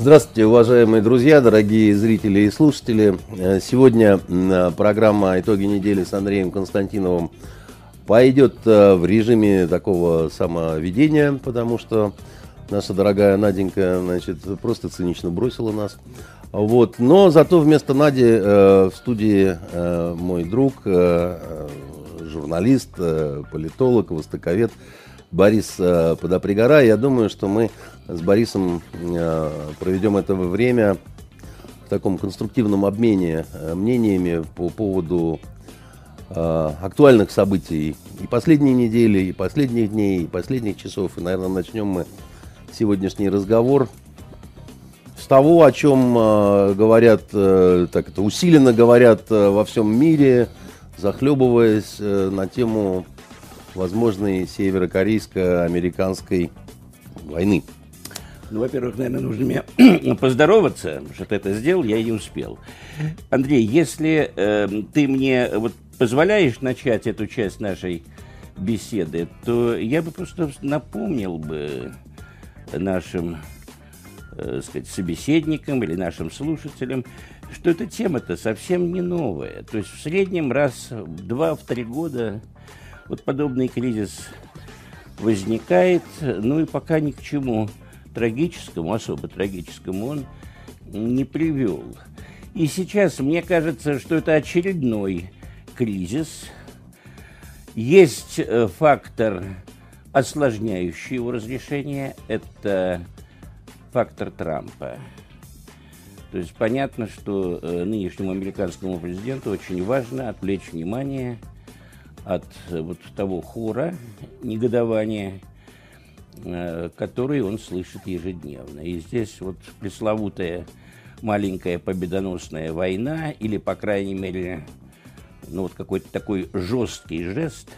Здравствуйте, уважаемые друзья, дорогие зрители и слушатели. Э, сегодня программа «Итоги недели» с Андреем Константиновым пойдет э, в режиме такого самоведения, потому что наша дорогая Наденька, значит, просто цинично бросила нас. Вот. Но зато вместо Нади э, в студии э, мой друг, э, журналист, э, политолог, востоковед Борис э, Подопригора. Я думаю, что мы с Борисом э, проведем это время в таком конструктивном обмене э, мнениями по поводу э, актуальных событий и последней недели, и последних дней, и последних часов. И, наверное, начнем мы сегодняшний разговор с того, о чем говорят, так это усиленно говорят во всем мире, захлебываясь на тему возможной северокорейско-американской войны. Ну, во-первых, наверное, нужно мне поздороваться, что ты это сделал, я и не успел. Андрей, если э, ты мне вот позволяешь начать эту часть нашей беседы, то я бы просто напомнил бы нашим э, сказать, собеседникам или нашим слушателям, что эта тема-то совсем не новая. То есть в среднем раз в два, в три года вот подобный кризис возникает, ну и пока ни к чему трагическому, особо трагическому он не привел. И сейчас мне кажется, что это очередной кризис. Есть э, фактор, осложняющий его разрешение, это фактор Трампа. То есть понятно, что э, нынешнему американскому президенту очень важно отвлечь внимание – от э, вот того хора негодования, э, который он слышит ежедневно. И здесь вот пресловутая маленькая победоносная война, или, по крайней мере, ну вот какой-то такой жесткий жест,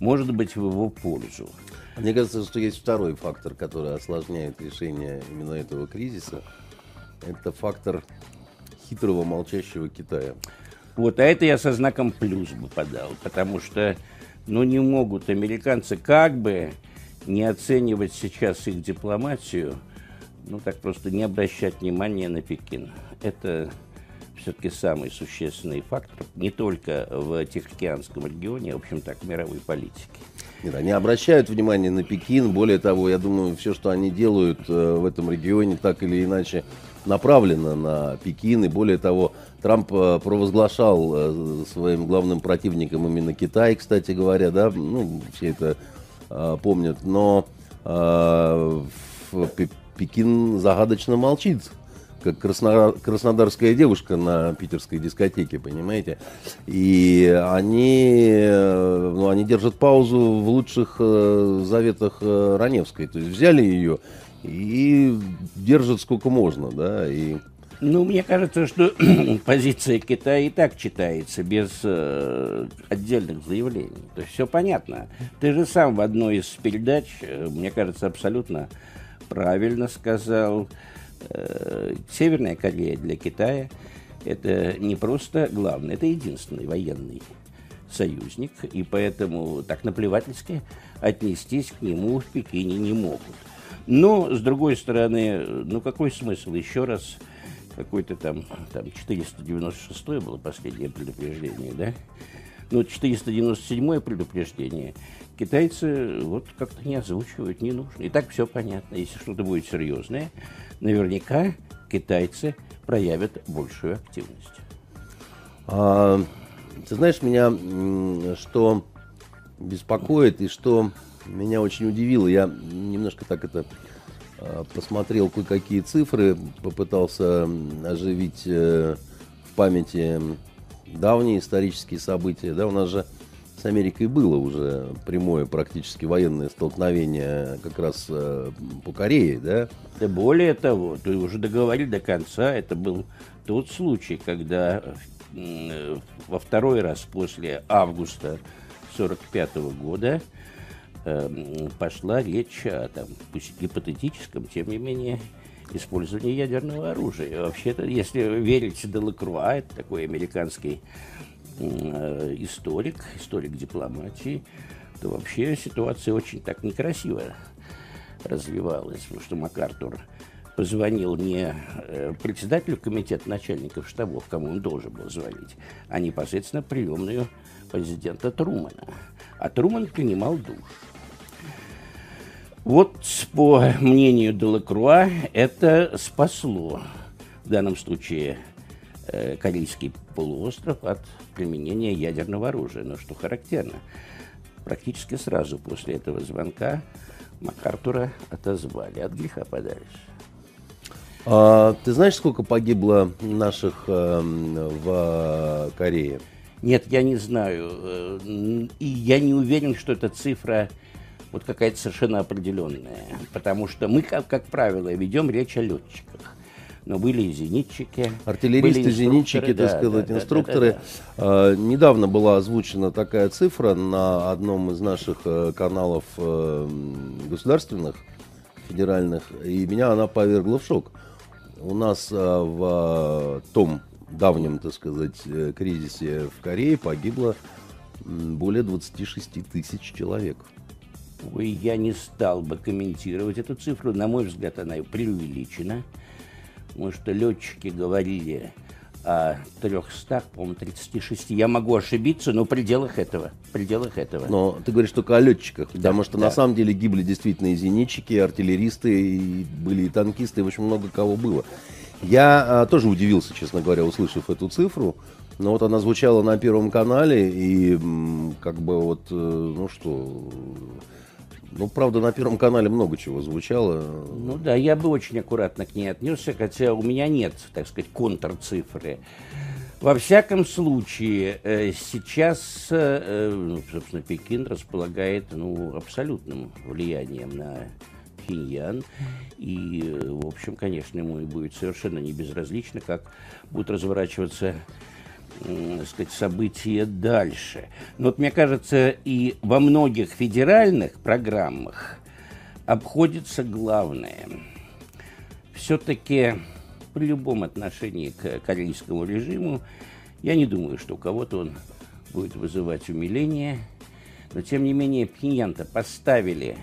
может быть в его пользу. Мне кажется, что есть второй фактор, который осложняет решение именно этого кризиса. Это фактор хитрого молчащего Китая. Вот, а это я со знаком плюс бы подал, потому что, ну, не могут американцы как бы не оценивать сейчас их дипломатию, ну, так просто не обращать внимания на Пекин. Это все-таки самый существенный фактор, не только в Тихоокеанском регионе, а, в общем так, в мировой политике. Нет, они обращают внимание на Пекин. Более того, я думаю, все, что они делают э, в этом регионе, так или иначе направлено на Пекин. И более того, Трамп э, провозглашал э, своим главным противником именно Китай, кстати говоря, да, ну, все это помнят. Но Пекин загадочно молчит как краснодарская девушка на питерской дискотеке, понимаете? И они, э, ну, они держат паузу в лучших э, заветах э, Раневской. То есть взяли ее и держат сколько можно, да, и... Ну, мне кажется, что позиция Китая и так читается без э, отдельных заявлений. То есть все понятно. Ты же сам в одной из передач, мне кажется, абсолютно правильно сказал, Э, Северная Корея для Китая это не просто главный, это единственный военный союзник, и поэтому так наплевательски отнестись к нему в Пекине не могут. Но, с другой стороны, ну какой смысл еще раз какой-то там, там 496 было последнее предупреждение, да? Ну, 497 предупреждение китайцы вот как-то не озвучивают, не нужно. И так все понятно. Если что-то будет серьезное, наверняка китайцы проявят большую активность. А, ты знаешь, меня что беспокоит и что меня очень удивило, я немножко так это посмотрел кое-какие цифры, попытался оживить э, в памяти давние исторические события. Да, у нас же с Америкой было уже прямое практически военное столкновение как раз э, по Корее, да? Да более того, ты уже договорили до конца, это был тот случай, когда э, во второй раз после августа 45 года э, пошла речь о, там, пусть гипотетическом, тем не менее, использовании ядерного оружия. Вообще-то, если верить Делакруа, это такой американский Э, историк, историк дипломатии, то вообще ситуация очень так некрасиво развивалась, потому что МакАртур позвонил не э, председателю комитета начальников штабов, кому он должен был звонить, а непосредственно приемную президента Трумана. А Труман принимал душ. Вот, по мнению Делакруа, это спасло в данном случае э, Корейский полуостров от применения ядерного оружия. Но что характерно, практически сразу после этого звонка МакАртура отозвали, от греха подальше. А, ты знаешь, сколько погибло наших э, в Корее? Нет, я не знаю. Э, и я не уверен, что эта цифра вот какая-то совершенно определенная. Потому что мы, как, как правило, ведем речь о летчиках. Но были и зенитчики. Артиллеристы, зенитчики, да, так сказать, да, инструкторы. Да, да, да. А, недавно была озвучена такая цифра на одном из наших э, каналов э, государственных, федеральных, и меня она повергла в шок у нас а, в а, том давнем, так сказать, э, кризисе в Корее погибло более 26 тысяч человек. Я не стал бы комментировать эту цифру. На мой взгляд, она преувеличена. Потому что летчики говорили о 300, по-моему, 36. Я могу ошибиться, но в пределах этого. В пределах этого. Но ты говоришь только о летчиках, да, потому что да. на самом деле гибли действительно и зенитчики, и артиллеристы, и были и танкисты, и очень много кого было. Я а, тоже удивился, честно говоря, услышав эту цифру. Но вот она звучала на Первом канале, и как бы вот, э, ну что, ну, правда, на Первом канале много чего звучало. Ну да, я бы очень аккуратно к ней отнесся, хотя у меня нет, так сказать, контрцифры. Во всяком случае, э, сейчас, э, ну, собственно, Пекин располагает ну, абсолютным влиянием на Пхеньян. И, э, в общем, конечно, ему и будет совершенно не безразлично, как будут разворачиваться так сказать, события дальше. Но вот мне кажется, и во многих федеральных программах обходится главное. Все-таки при любом отношении к корейскому режиму, я не думаю, что у кого-то он будет вызывать умиление, но тем не менее Пхеньян-то поставили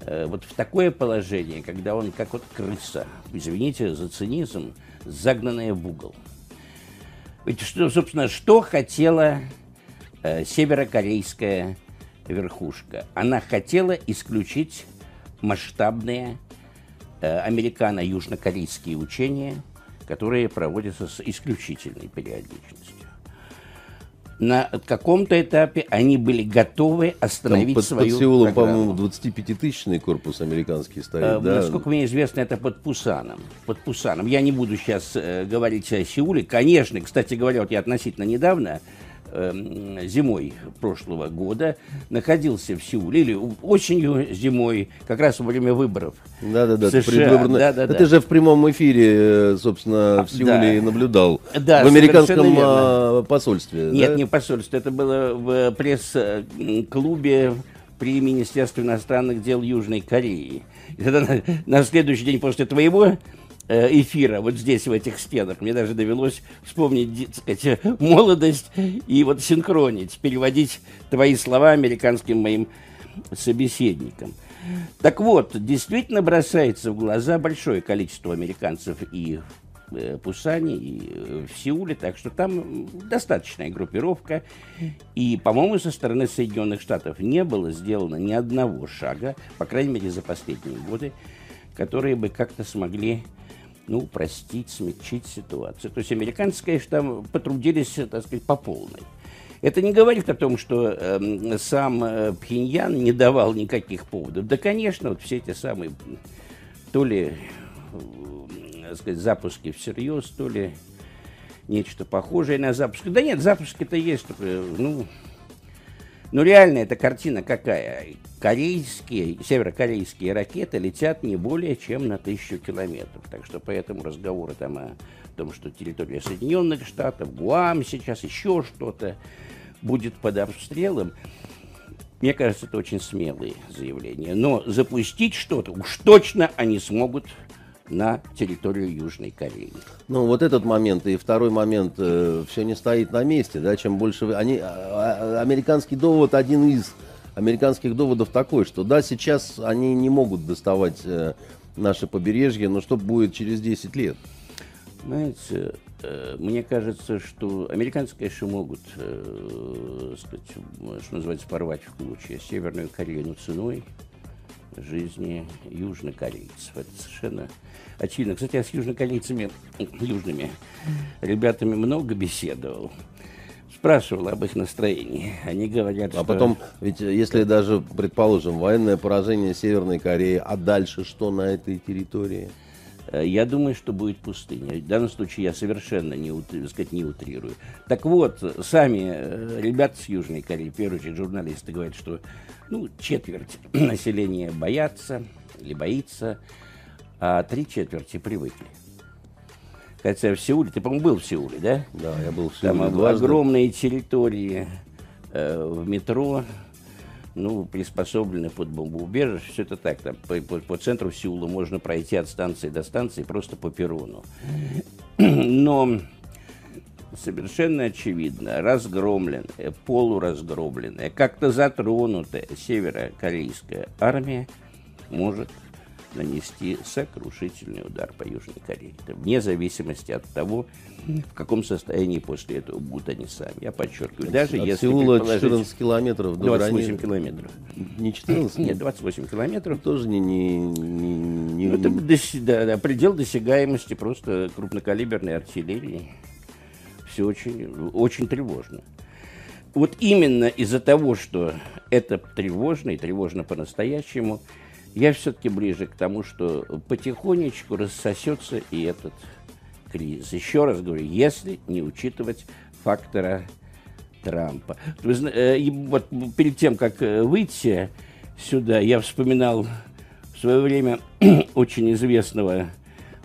э, вот в такое положение, когда он как вот крыса, извините за цинизм, загнанная в угол – что, собственно, что хотела э, северокорейская верхушка? Она хотела исключить масштабные э, американо-южнокорейские учения, которые проводятся с исключительной периодичностью на каком-то этапе они были готовы остановить Там под, свою Под Сеулом, по-моему, 25-тысячный корпус американский стоит, э, да? Насколько мне известно, это под Пусаном. Под Пусаном. Я не буду сейчас э, говорить о Сеуле. Конечно, кстати говоря, вот я относительно недавно зимой прошлого года находился в Сеуле, или осенью, зимой, как раз во время выборов. Да-да-да, предвыборно... да, да, да. ты же в прямом эфире, собственно, в Сеуле да. наблюдал. Да, в американском а, посольстве. Нет, да? не посольстве, это было в пресс-клубе при Министерстве иностранных дел Южной Кореи. И тогда на, на следующий день после твоего Э, эфира вот здесь, в этих стенах. Мне даже довелось вспомнить, так сказать, молодость и вот синхронить, переводить твои слова американским моим собеседникам. Так вот, действительно бросается в глаза большое количество американцев и в э, Пусане, и э, в Сеуле, так что там достаточная группировка. И, по-моему, со стороны Соединенных Штатов не было сделано ни одного шага, по крайней мере, за последние годы, которые бы как-то смогли ну, простить, смягчить ситуацию. То есть американцы, конечно, там потрудились, так сказать, по полной. Это не говорит о том, что э, сам э, Пхеньян не давал никаких поводов. Да, конечно, вот все эти самые, то ли, э, сказать, запуски всерьез, то ли нечто похожее на запуск. Да нет, запуски-то есть, только, ну, ну, реально эта картина какая? Корейские, северокорейские ракеты летят не более чем на тысячу километров. Так что поэтому разговоры там о том, что территория Соединенных Штатов, Гуам сейчас, еще что-то будет под обстрелом, мне кажется, это очень смелые заявления. Но запустить что-то уж точно они смогут на территорию Южной Кореи. Ну, вот этот момент и второй момент, э, все не стоит на месте, да, чем больше... Вы, они, а, а, американский довод, один из американских доводов такой, что да, сейчас они не могут доставать э, наше побережье, но что будет через 10 лет? Знаете, э, мне кажется, что американцы, конечно, могут, э, сказать, что называется, порвать в клочья Северную Корею ценой жизни южнокорейцев. Это совершенно очевидно. Кстати, я с южнокорейцами, южными ребятами много беседовал. Спрашивал об их настроении. Они говорят, а что... А потом, ведь если даже, предположим, военное поражение Северной Кореи, а дальше что на этой территории? Э, я думаю, что будет пустыня. В данном случае я совершенно не, так сказать, не утрирую. Так вот, сами э, ребята с Южной Кореи, в первую очередь журналисты, говорят, что ну, четверть населения боятся или боится, а три четверти привыкли. Хотя в Сеуле, ты, по-моему, был в Сеуле, да? Да, я был в Сеуле. Там дважды. огромные территории э, в метро, ну, приспособлены под бомбоубежище, все это так. Там, по, по, по центру Сеула можно пройти от станции до станции просто по перрону. Но совершенно очевидно, разгромленная, полуразгромленная, как-то затронутая северокорейская армия может нанести сокрушительный удар по Южной Корее. Это вне зависимости от того, в каком состоянии после этого будут они сами. Я подчеркиваю, даже от если Сеула 14 километров до 28 границы. километров. Не 14? Нет, 28 километров. Тоже не... не, не, не... Ну, это доси, да, да, предел досягаемости просто крупнокалиберной артиллерии. Все очень, очень тревожно. Вот именно из-за того, что это тревожно и тревожно по-настоящему, я все-таки ближе к тому, что потихонечку рассосется и этот кризис. Еще раз говорю, если не учитывать фактора Трампа. Вы, э, вот перед тем, как э, выйти сюда, я вспоминал в свое время очень известного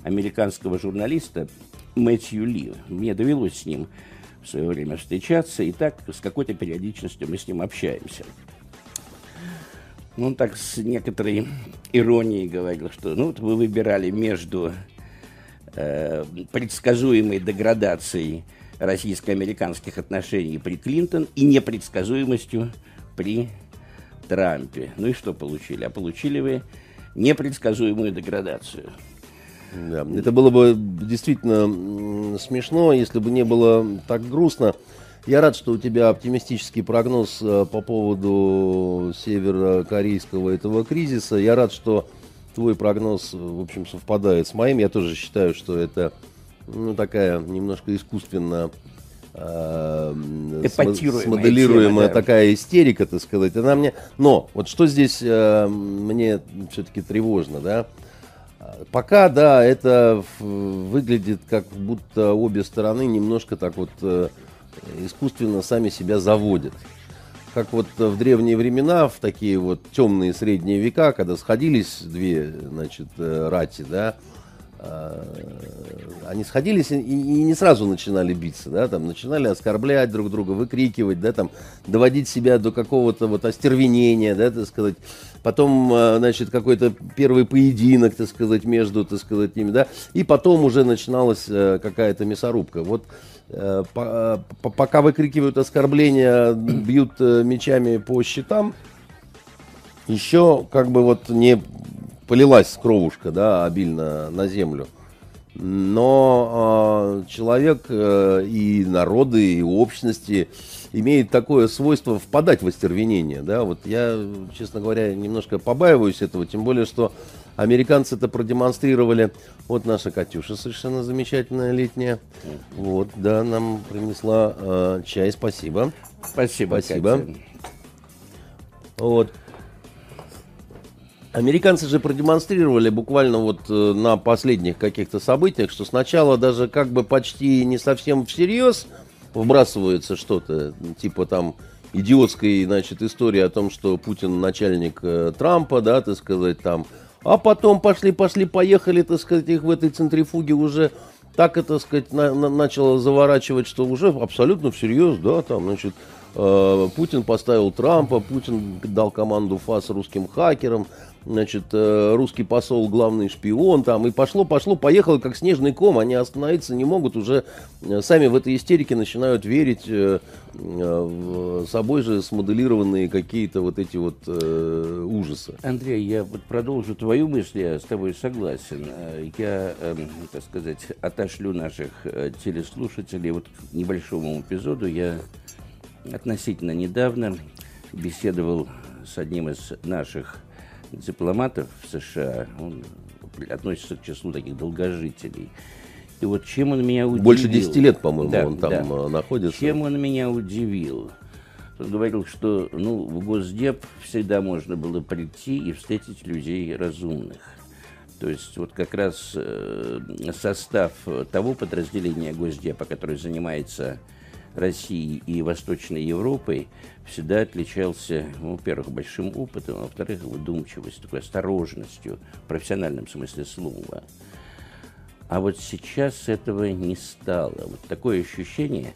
американского журналиста Мэтью Ли. Мне довелось с ним в свое время встречаться, и так с какой-то периодичностью мы с ним общаемся ну, так с некоторой иронией говорил, что ну, вот вы выбирали между э, предсказуемой деградацией российско-американских отношений при Клинтон и непредсказуемостью при Трампе. Ну и что получили? А получили вы непредсказуемую деградацию. Да, это было бы действительно смешно, если бы не было так грустно. Я рад, что у тебя оптимистический прогноз э, по поводу северокорейского этого кризиса. Я рад, что твой прогноз, в общем, совпадает с моим. Я тоже считаю, что это ну, такая немножко искусственно э, смоделируемая тема, такая истерика, так сказать. Она мне... Но вот что здесь э, мне все-таки тревожно, да? Пока, да, это выглядит как будто обе стороны немножко так вот э, искусственно сами себя заводят. Как вот в древние времена, в такие вот темные средние века, когда сходились две, значит, э, рати, да, они сходились и, не сразу начинали биться, да, там начинали оскорблять друг друга, выкрикивать, да, там доводить себя до какого-то вот остервенения, да, так сказать. Потом, а, значит, какой-то первый поединок, так сказать, между, так сказать, ними, да, и потом уже начиналась э, какая-то мясорубка. Вот Э, э, пока выкрикивают оскорбления, бьют э, мечами по щитам, еще как бы вот не полилась кровушка, да, обильно на землю. Но э, человек э, и народы, и общности имеет такое свойство впадать в остервенение, да. Вот я, честно говоря, немножко побаиваюсь этого, тем более, что Американцы это продемонстрировали. Вот наша Катюша совершенно замечательная летняя. Вот, да, нам принесла э, чай. Спасибо. Спасибо. Спасибо. Катя. Вот. Американцы же продемонстрировали буквально вот э, на последних каких-то событиях, что сначала даже как бы почти не совсем всерьез вбрасывается что-то, типа там идиотской, значит, истории о том, что Путин начальник э, Трампа, да, так сказать, там. А потом пошли, пошли, поехали, так сказать, их в этой центрифуге уже так, это, сказать, на, на, начало заворачивать, что уже абсолютно всерьез, да, там, значит, э, Путин поставил Трампа, Путин дал команду ФАС русским хакерам, значит, э, русский посол главный шпион там, и пошло, пошло, поехало, как снежный ком, они остановиться не могут, уже э, сами в этой истерике начинают верить э, в собой же смоделированные какие-то вот эти вот ужасы. Андрей, я вот продолжу твою мысль, я с тобой согласен. Я, э, так сказать, отошлю наших телеслушателей вот к небольшому эпизоду. Я относительно недавно беседовал с одним из наших дипломатов в США. Он относится к числу таких долгожителей. И вот чем он меня удивил... Больше 10 лет, по-моему, да, он там да. Э, находится. Чем он меня удивил? Он говорил, что ну, в Госдеп всегда можно было прийти и встретить людей разумных. То есть вот как раз э, состав того подразделения Госдепа, который занимается Россией и Восточной Европой всегда отличался, ну, во-первых, большим опытом, а во-вторых, выдумчивостью, такой осторожностью, в профессиональном смысле слова. А вот сейчас этого не стало. Вот такое ощущение,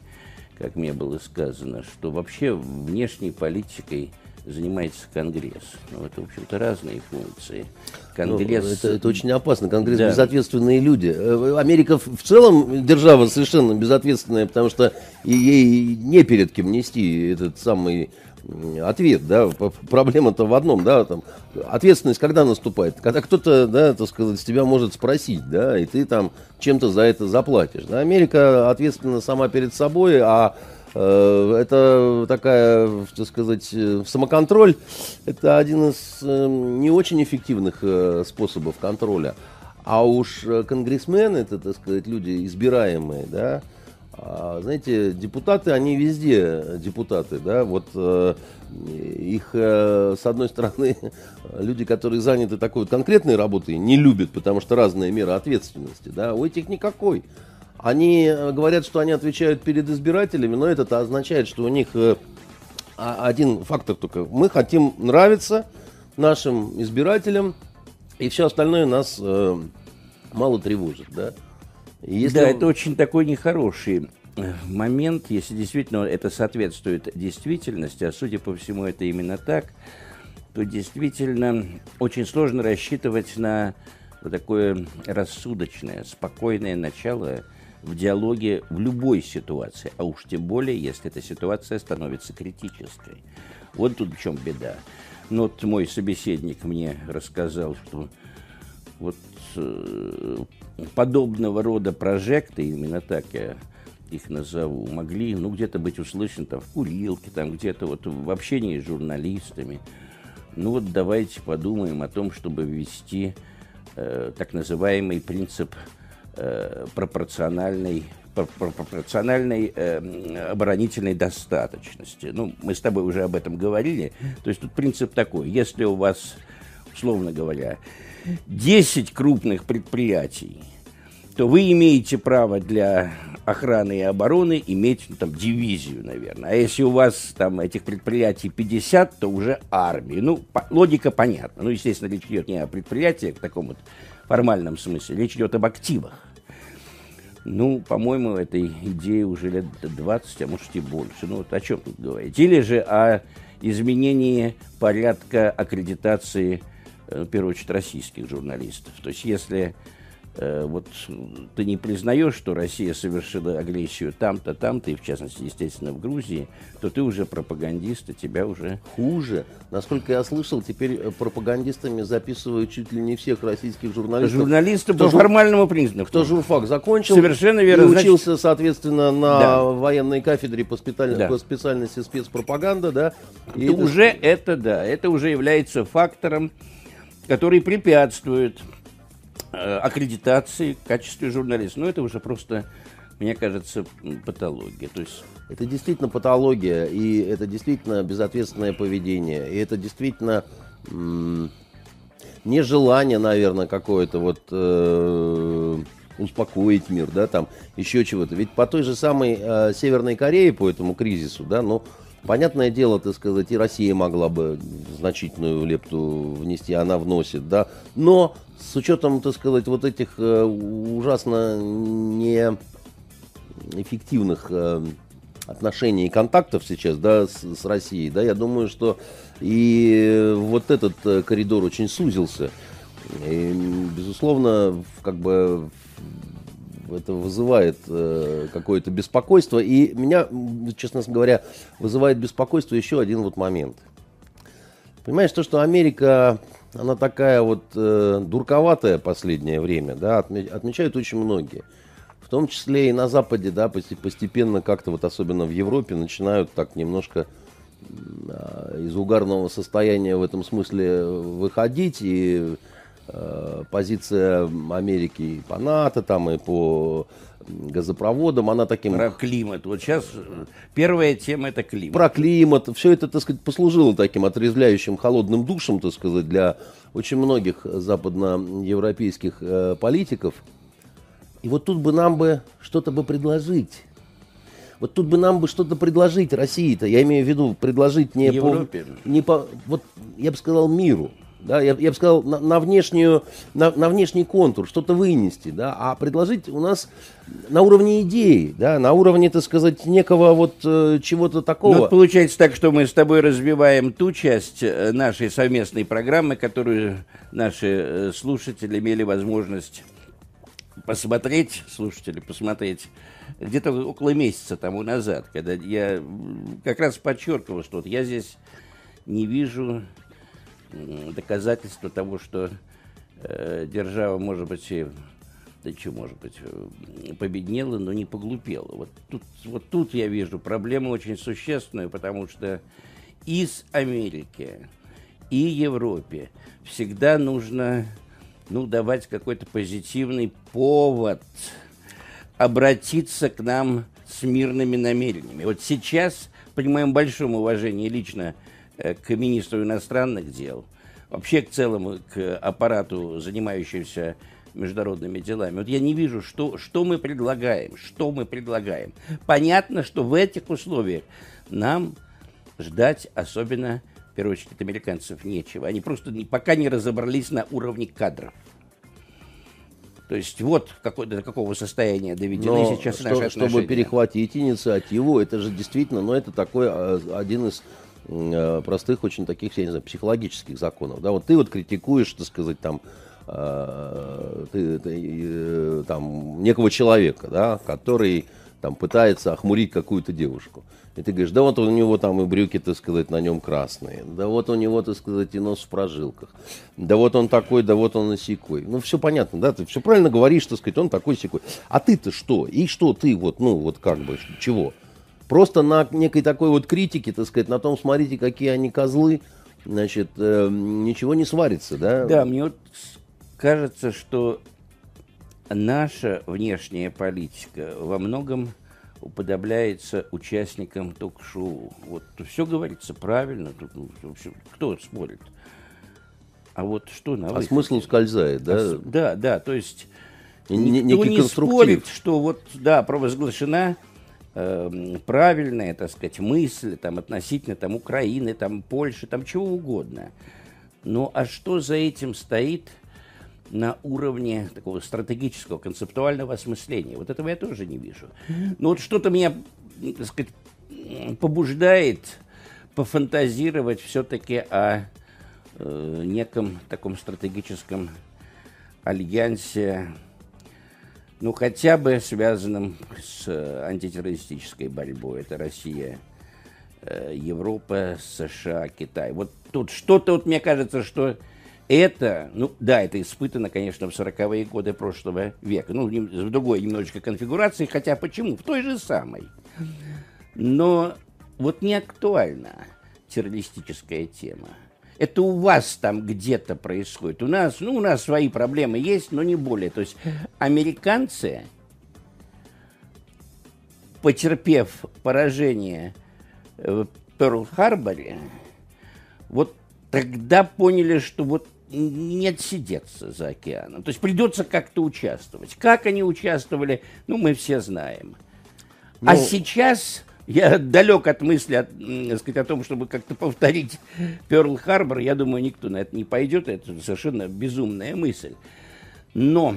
как мне было сказано, что вообще внешней политикой – занимается Конгресс. Ну, это, в общем-то, разные функции. Конгресс... Ну, это, это очень опасно. Конгресс да. безответственные люди. Э, Америка в целом держава совершенно безответственная, потому что ей не перед кем нести этот самый ответ, да, проблема-то в одном, да, там, ответственность когда наступает? Когда кто-то, да, так сказать, с тебя может спросить, да, и ты там чем-то за это заплатишь. Да? Америка ответственна сама перед собой, а это такая, так сказать, э, самоконтроль. Это один из э, не очень эффективных способов контроля. А уж конгрессмены, это, так сказать, люди избираемые, да, а, знаете, депутаты, они везде депутаты, да, вот их, с одной стороны, люди, которые заняты такой вот конкретной работой, не любят, потому что разные меры ответственности, да, у этих никакой. Они э, говорят, что они отвечают перед избирателями, но это означает, что у них э, а, один фактор только. Мы хотим нравиться нашим избирателям, и все остальное нас э, мало тревожит. Да? Если... да, это очень такой нехороший момент, если действительно это соответствует действительности, а судя по всему это именно так, то действительно очень сложно рассчитывать на вот такое рассудочное, спокойное начало в диалоге в любой ситуации, а уж тем более, если эта ситуация становится критической. Вот тут в чем беда. Ну, вот мой собеседник мне рассказал, что вот э, подобного рода прожекты, именно так я их назову, могли, ну, где-то быть услышаны там в курилке, там где-то вот в общении с журналистами. Ну, вот давайте подумаем о том, чтобы ввести э, так называемый принцип э, пропорциональной пропорциональной э, оборонительной достаточности. Ну, мы с тобой уже об этом говорили. То есть тут принцип такой. Если у вас, условно говоря, 10 крупных предприятий, то вы имеете право для охраны и обороны иметь ну, там дивизию, наверное. А если у вас там этих предприятий 50, то уже армию. Ну, по, логика понятна. Ну, естественно, речь идет не о предприятиях в таком вот формальном смысле. Речь идет об активах. Ну, по-моему, этой идее уже лет 20, а может и больше. Ну, вот о чем тут говорить? Или же о изменении порядка аккредитации, э, в первую очередь, российских журналистов. То есть, если вот ты не признаешь, что Россия совершила агрессию там-то, там-то, и в частности, естественно, в Грузии, то ты уже пропагандист, и тебя уже... Хуже. Насколько я слышал, теперь э, пропагандистами записывают чуть ли не всех российских журналистов. Журналисты по жур... формальному признаку. Кто журфак закончил. Совершенно верно. И учился, Значит... соответственно, на да. военной кафедре по, специаль... да. по специальности спецпропаганда, да. И это... Уже это, да, это уже является фактором, который препятствует Э, аккредитации в качестве журналиста. Но это уже просто, мне кажется, патология. То есть... Это действительно патология, и это действительно безответственное поведение, и это действительно нежелание, наверное, какое-то вот э- успокоить мир, да, там еще чего-то. Ведь по той же самой э- Северной Корее, по этому кризису, да, ну, Понятное дело, так сказать, и Россия могла бы значительную лепту внести, она вносит, да. Но с учетом, так сказать, вот этих э, ужасно неэффективных э, отношений и контактов сейчас, да, с, с Россией, да, я думаю, что И вот этот э, коридор очень сузился. И, безусловно, как бы это вызывает какое-то беспокойство. И меня, честно говоря, вызывает беспокойство еще один вот момент. Понимаешь, то, что Америка, она такая вот э, дурковатая последнее время, да, отмечают очень многие. В том числе и на Западе, да, постепенно как-то вот особенно в Европе начинают так немножко а, из угарного состояния в этом смысле выходить и Э, позиция Америки и по НАТО, там, и по газопроводам, она таким... Про климат. Вот сейчас э, первая тема это климат. Про климат. Все это, так сказать, послужило таким отрезвляющим холодным душем, так сказать, для очень многих западноевропейских э, политиков. И вот тут бы нам бы что-то бы предложить. Вот тут бы нам бы что-то предложить России-то. Я имею в виду предложить не Европе. по... Не по вот я бы сказал миру да, я, я бы сказал, на, на, внешнюю, на, на внешний контур, что-то вынести, да, а предложить у нас на уровне идеи, да, на уровне, так сказать, некого вот э, чего-то такого. Ну, получается так, что мы с тобой развиваем ту часть э, нашей совместной программы, которую наши э, слушатели имели возможность посмотреть, слушатели, посмотреть где-то около месяца тому назад, когда я как раз подчеркивал, что вот я здесь не вижу доказательство того, что э, держава, может быть, и, да что, может быть, победнела, но не поглупела. Вот тут, вот тут я вижу проблему очень существенную, потому что из Америки и Европе всегда нужно ну, давать какой-то позитивный повод обратиться к нам с мирными намерениями. Вот сейчас, при моем большом уважении лично к министру иностранных дел, вообще к целому к аппарату, занимающемуся международными делами. Вот я не вижу, что, что мы предлагаем, что мы предлагаем. Понятно, что в этих условиях нам ждать особенно, в первую очередь, от американцев нечего. Они просто не, пока не разобрались на уровне кадров. То есть вот какой, до какого состояния доведены но сейчас что, наши отношения. Чтобы перехватить инициативу, это же действительно, ну это такой а, один из Э, простых очень таких, я не знаю, психологических законов. Да, вот ты вот критикуешь, так сказать, там, э, ты, ты, э, там некого человека, да, который там пытается охмурить какую-то девушку. И ты говоришь, да вот у него там и брюки, так сказать, на нем красные. Да вот у него, так сказать, и нос в прожилках. Да вот он такой, да вот он насекой. Ну, все понятно, да, ты все правильно говоришь, так сказать, он такой секой. А ты-то что? И что ты вот, ну, вот как бы, чего? Просто на некой такой вот критике, так сказать, на том, смотрите, какие они козлы, значит, э, ничего не сварится, да? Да, мне вот кажется, что наша внешняя политика во многом уподобляется участникам ток-шоу. Вот все говорится правильно, тут ну, кто спорит? А вот что на А смысл ускользает, да? А, да, да, то есть никто не спорит, что вот, да, провозглашена э, правильная, так сказать, мысль там, относительно там, Украины, там, Польши, там, чего угодно. Ну, а что за этим стоит на уровне такого стратегического, концептуального осмысления? Вот этого я тоже не вижу. Ну, вот что-то меня, так сказать, побуждает пофантазировать все-таки о э, неком таком стратегическом альянсе ну, хотя бы связанным с э, антитеррористической борьбой. Это Россия, э, Европа, США, Китай. Вот тут что-то, вот мне кажется, что это, ну да, это испытано, конечно, в 40-е годы прошлого века. Ну, в другой немножечко конфигурации, хотя почему? В той же самой. Но вот не актуальна террористическая тема. Это у вас там где-то происходит. У нас, ну, у нас свои проблемы есть, но не более. То есть американцы, потерпев поражение в Перл-Харборе, вот тогда поняли, что вот не отсидеться за океаном. То есть придется как-то участвовать. Как они участвовали, ну, мы все знаем. А ну, а сейчас я далек от мысли от, сказать, о том, чтобы как-то повторить Перл-Харбор. Я думаю, никто на это не пойдет. Это совершенно безумная мысль. Но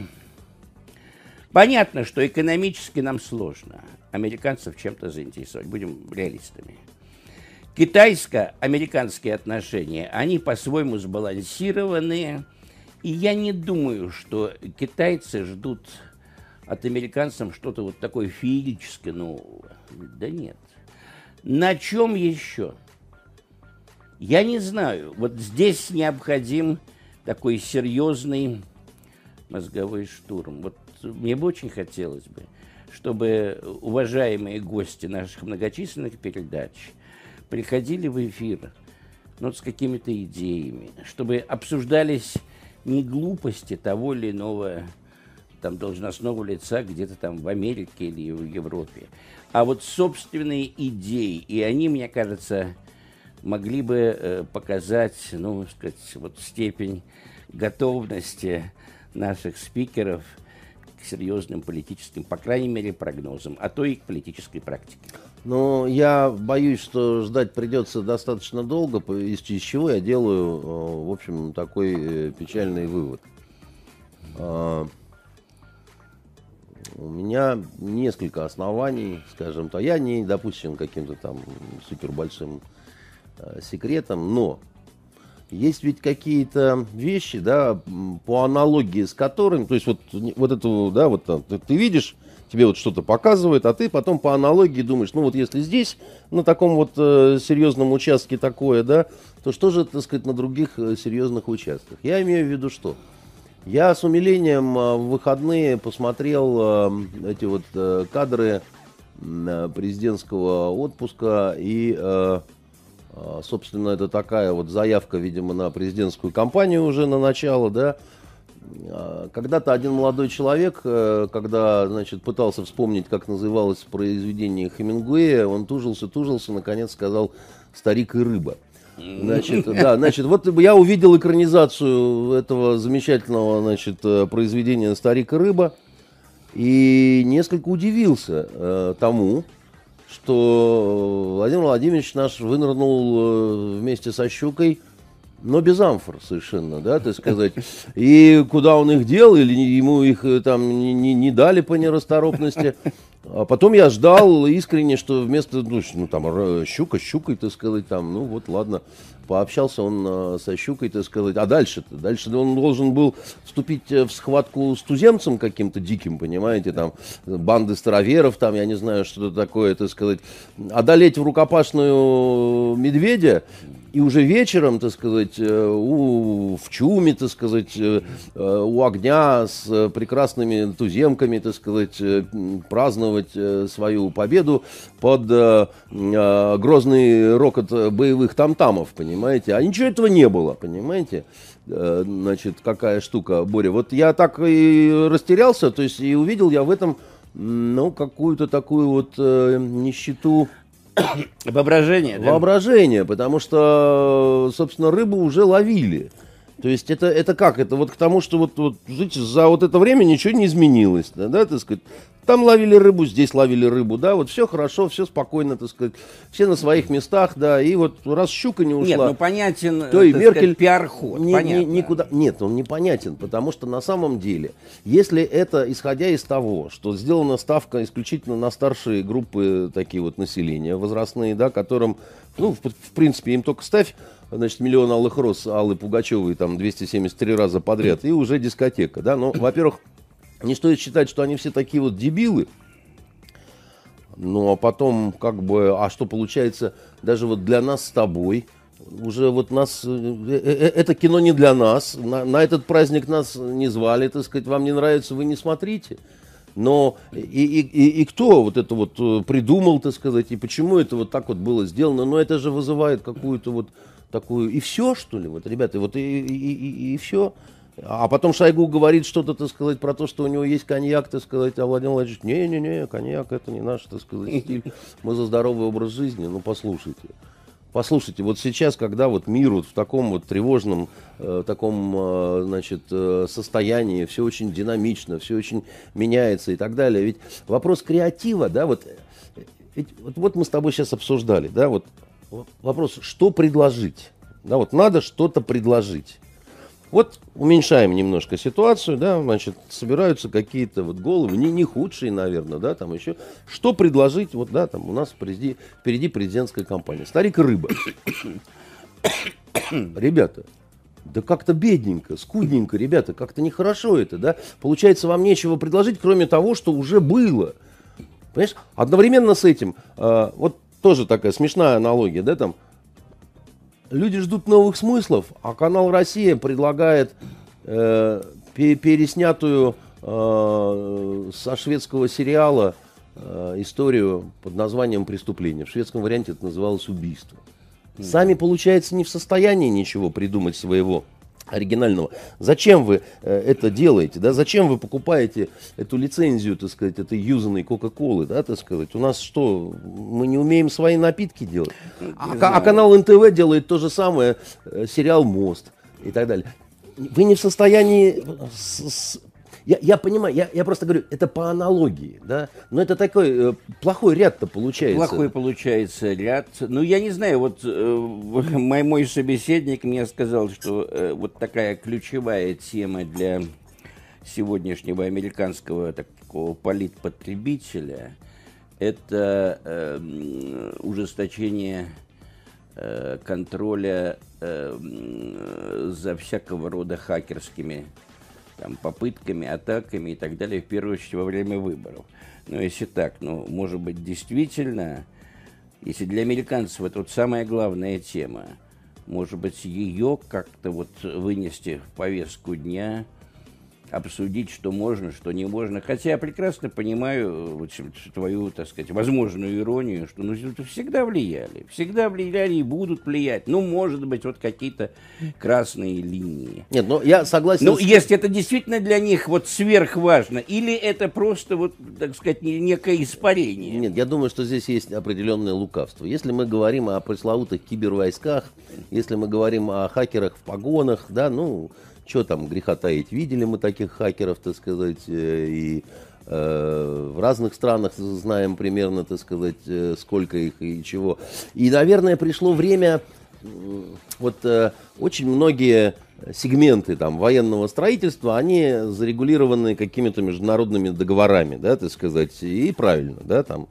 понятно, что экономически нам сложно американцев чем-то заинтересовать. Будем реалистами. Китайско-американские отношения, они по-своему сбалансированные. И я не думаю, что китайцы ждут от американцев что-то вот такое феерическое. Ну, да нет. На чем еще? Я не знаю. Вот здесь необходим такой серьезный мозговой штурм. Вот мне бы очень хотелось бы, чтобы уважаемые гости наших многочисленных передач приходили в эфир ну, с какими-то идеями, чтобы обсуждались не глупости того или иного там, должностного лица где-то там в Америке или в Европе, а вот собственные идеи. И они, мне кажется, могли бы э, показать, ну, сказать, вот степень готовности наших спикеров к серьезным политическим, по крайней мере, прогнозам, а то и к политической практике. Ну, я боюсь, что ждать придется достаточно долго, из, из чего я делаю, э, в общем, такой э, печальный вывод. У меня несколько оснований, скажем то, я не допущен каким-то там супер большим э, секретом, но есть ведь какие-то вещи, да, по аналогии с которыми, то есть вот, вот это, да, вот ты, ты видишь, тебе вот что-то показывает, а ты потом по аналогии думаешь, ну вот если здесь на таком вот э, серьезном участке такое, да, то что же, так сказать, на других э, серьезных участках? Я имею в виду что? Я с умилением э, в выходные посмотрел э, эти вот э, кадры президентского отпуска и собственно, это такая вот заявка, видимо, на президентскую кампанию уже на начало, да. А, когда-то один молодой человек, когда, значит, пытался вспомнить, как называлось произведение Хемингуэя, он тужился, тужился, наконец сказал «Старик и рыба». Значит, да, значит, вот я увидел экранизацию этого замечательного, значит, э, произведения «Старик и рыба» и несколько удивился э, тому, что Владимир Владимирович наш вынырнул э, вместе со щукой, но без амфор совершенно, да, так сказать. И куда он их дел, или ему их э, там не, не, не дали по нерасторопности. А потом я ждал искренне, что вместо, ну, ну там, щука, щукой, так сказать, там, ну вот, ладно, пообщался он э, со щукой, так сказать. А дальше-то? Дальше он должен был вступить э, в схватку с туземцем каким-то диким, понимаете, там, банды староверов, там, я не знаю, что такое, так сказать. Одолеть в рукопашную медведя, и уже вечером, так сказать, э, у, в чуме, так сказать, у огня с прекрасными туземками, так сказать, праздновать свою победу под грозный рокот боевых тамтамов, понимаете? А ничего этого не было, понимаете? Э, значит, какая штука, Боря. Вот я так и растерялся, то есть и увидел я в этом, ну, какую-то такую вот э, нищету Воображение, да? Воображение, потому что, собственно, рыбу уже ловили. То есть это, это как? Это вот к тому, что вот, вот знаете, за вот это время ничего не изменилось. Да, да, так сказать. Там ловили рыбу, здесь ловили рыбу, да, вот все хорошо, все спокойно, так сказать, все на своих местах, да, и вот раз щука не ушла... Нет, ну понятен, то и Меркель... пиар-ход, не, не, никуда... Нет, он непонятен, потому что на самом деле, если это, исходя из того, что сделана ставка исключительно на старшие группы такие вот населения, возрастные, да, которым, ну, в, в принципе, им только ставь значит, миллион алых роз Аллы Пугачевой там 273 раза подряд, и уже дискотека, да, ну, во-первых, не стоит считать, что они все такие вот дебилы, ну, а потом, как бы, а что получается, даже вот для нас с тобой, уже вот нас, э, э, э, это кино не для нас, на, на этот праздник нас не звали, так сказать, вам не нравится, вы не смотрите. Но и, и, и, и кто вот это вот придумал, так сказать, и почему это вот так вот было сделано, но это же вызывает какую-то вот такую, и все, что ли, вот, ребята, вот и, и, и, и все. А потом Шойгу говорит что-то, так сказать, про то, что у него есть коньяк, так сказать, а Владимир Владимирович, не-не-не, коньяк это не наш, так сказать, стиль, мы за здоровый образ жизни, ну послушайте. Послушайте, вот сейчас, когда вот мир вот в таком вот тревожном э, таком, э, значит, э, состоянии, все очень динамично, все очень меняется и так далее, ведь вопрос креатива, да, вот, ведь, вот, вот мы с тобой сейчас обсуждали, да, вот вопрос, что предложить, да, вот надо что-то предложить. Вот уменьшаем немножко ситуацию, да, значит, собираются какие-то вот головы, не, не худшие, наверное, да, там еще. Что предложить, вот, да, там у нас впереди, впереди президентская кампания. Старик рыба. Ребята, да как-то бедненько, скудненько, ребята, как-то нехорошо это, да. Получается, вам нечего предложить, кроме того, что уже было. Понимаешь? Одновременно с этим, э, вот тоже такая смешная аналогия, да, там, люди ждут новых смыслов, а канал Россия предлагает э, переснятую э, со шведского сериала э, историю под названием «Преступление». В шведском варианте это называлось «Убийство». Сами, получается, не в состоянии ничего придумать своего оригинального. Зачем вы э, это делаете, да? Зачем вы покупаете эту лицензию, так сказать, этой юзанной Кока-Колы, да, так сказать? У нас что, мы не умеем свои напитки делать? А, а канал НТВ делает то же самое, э, сериал «Мост» и так далее. Вы не в состоянии с, с, я, я понимаю, я, я просто говорю, это по аналогии, да, но это такой э, плохой ряд-то получается. Плохой получается ряд. Ну, я не знаю, вот э, мой, мой собеседник мне сказал, что э, вот такая ключевая тема для сегодняшнего американского такого политпотребителя это э, ужесточение контроля э, за всякого рода хакерскими там, попытками, атаками и так далее, в первую очередь во время выборов. Но если так, ну, может быть, действительно, если для американцев это вот самая главная тема, может быть, ее как-то вот вынести в повестку дня – обсудить, что можно, что не можно. Хотя я прекрасно понимаю вот, твою, так сказать, возможную иронию, что ну, всегда влияли, всегда влияли и будут влиять. Ну, может быть, вот какие-то красные линии. Нет, ну я согласен. Ну, с... если это действительно для них вот сверхважно, или это просто вот, так сказать, некое испарение? Нет, я думаю, что здесь есть определенное лукавство. Если мы говорим о пресловутых кибервойсках, если мы говорим о хакерах в погонах, да, ну, что там греха таить, видели мы таких хакеров, так сказать, э, и э, в разных странах знаем примерно, так сказать, э, сколько их и чего. И, наверное, пришло время, вот очень многие сегменты там военного строительства, они зарегулированы какими-то международными договорами, да, так сказать, и правильно, да, там,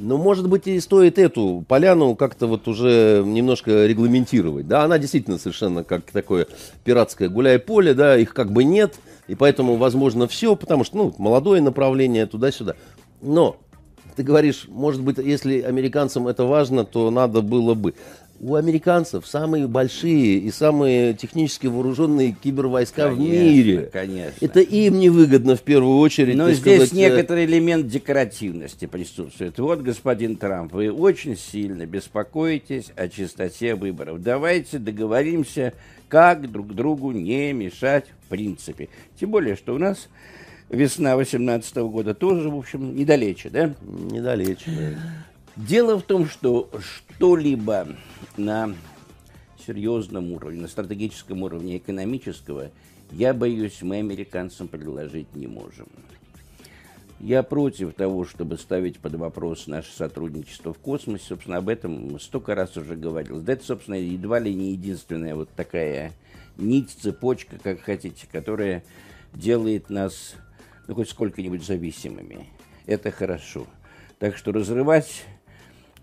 ну, может быть, и стоит эту поляну как-то вот уже немножко регламентировать. Да, она действительно совершенно как такое пиратское гуляй-поле, да, их как бы нет, и поэтому возможно все, потому что, ну, молодое направление туда-сюда. Но ты говоришь, может быть, если американцам это важно, то надо было бы у американцев самые большие и самые технически вооруженные кибервойска конечно, в мире. Конечно. Это им невыгодно в первую очередь. Но здесь сказать, э, некоторый элемент декоративности присутствует. Вот, господин Трамп, вы очень сильно беспокоитесь о чистоте выборов. Давайте договоримся, как друг другу не мешать в принципе. Тем более, что у нас весна 18 года тоже, в общем, недалече, да? Недалече, да. Дело в том, что что-либо на серьезном уровне, на стратегическом уровне экономического, я боюсь, мы американцам предложить не можем. Я против того, чтобы ставить под вопрос наше сотрудничество в космосе. Собственно, об этом столько раз уже говорил. Да, это, собственно, едва ли не единственная вот такая нить, цепочка, как хотите, которая делает нас ну, хоть сколько-нибудь зависимыми. Это хорошо. Так что разрывать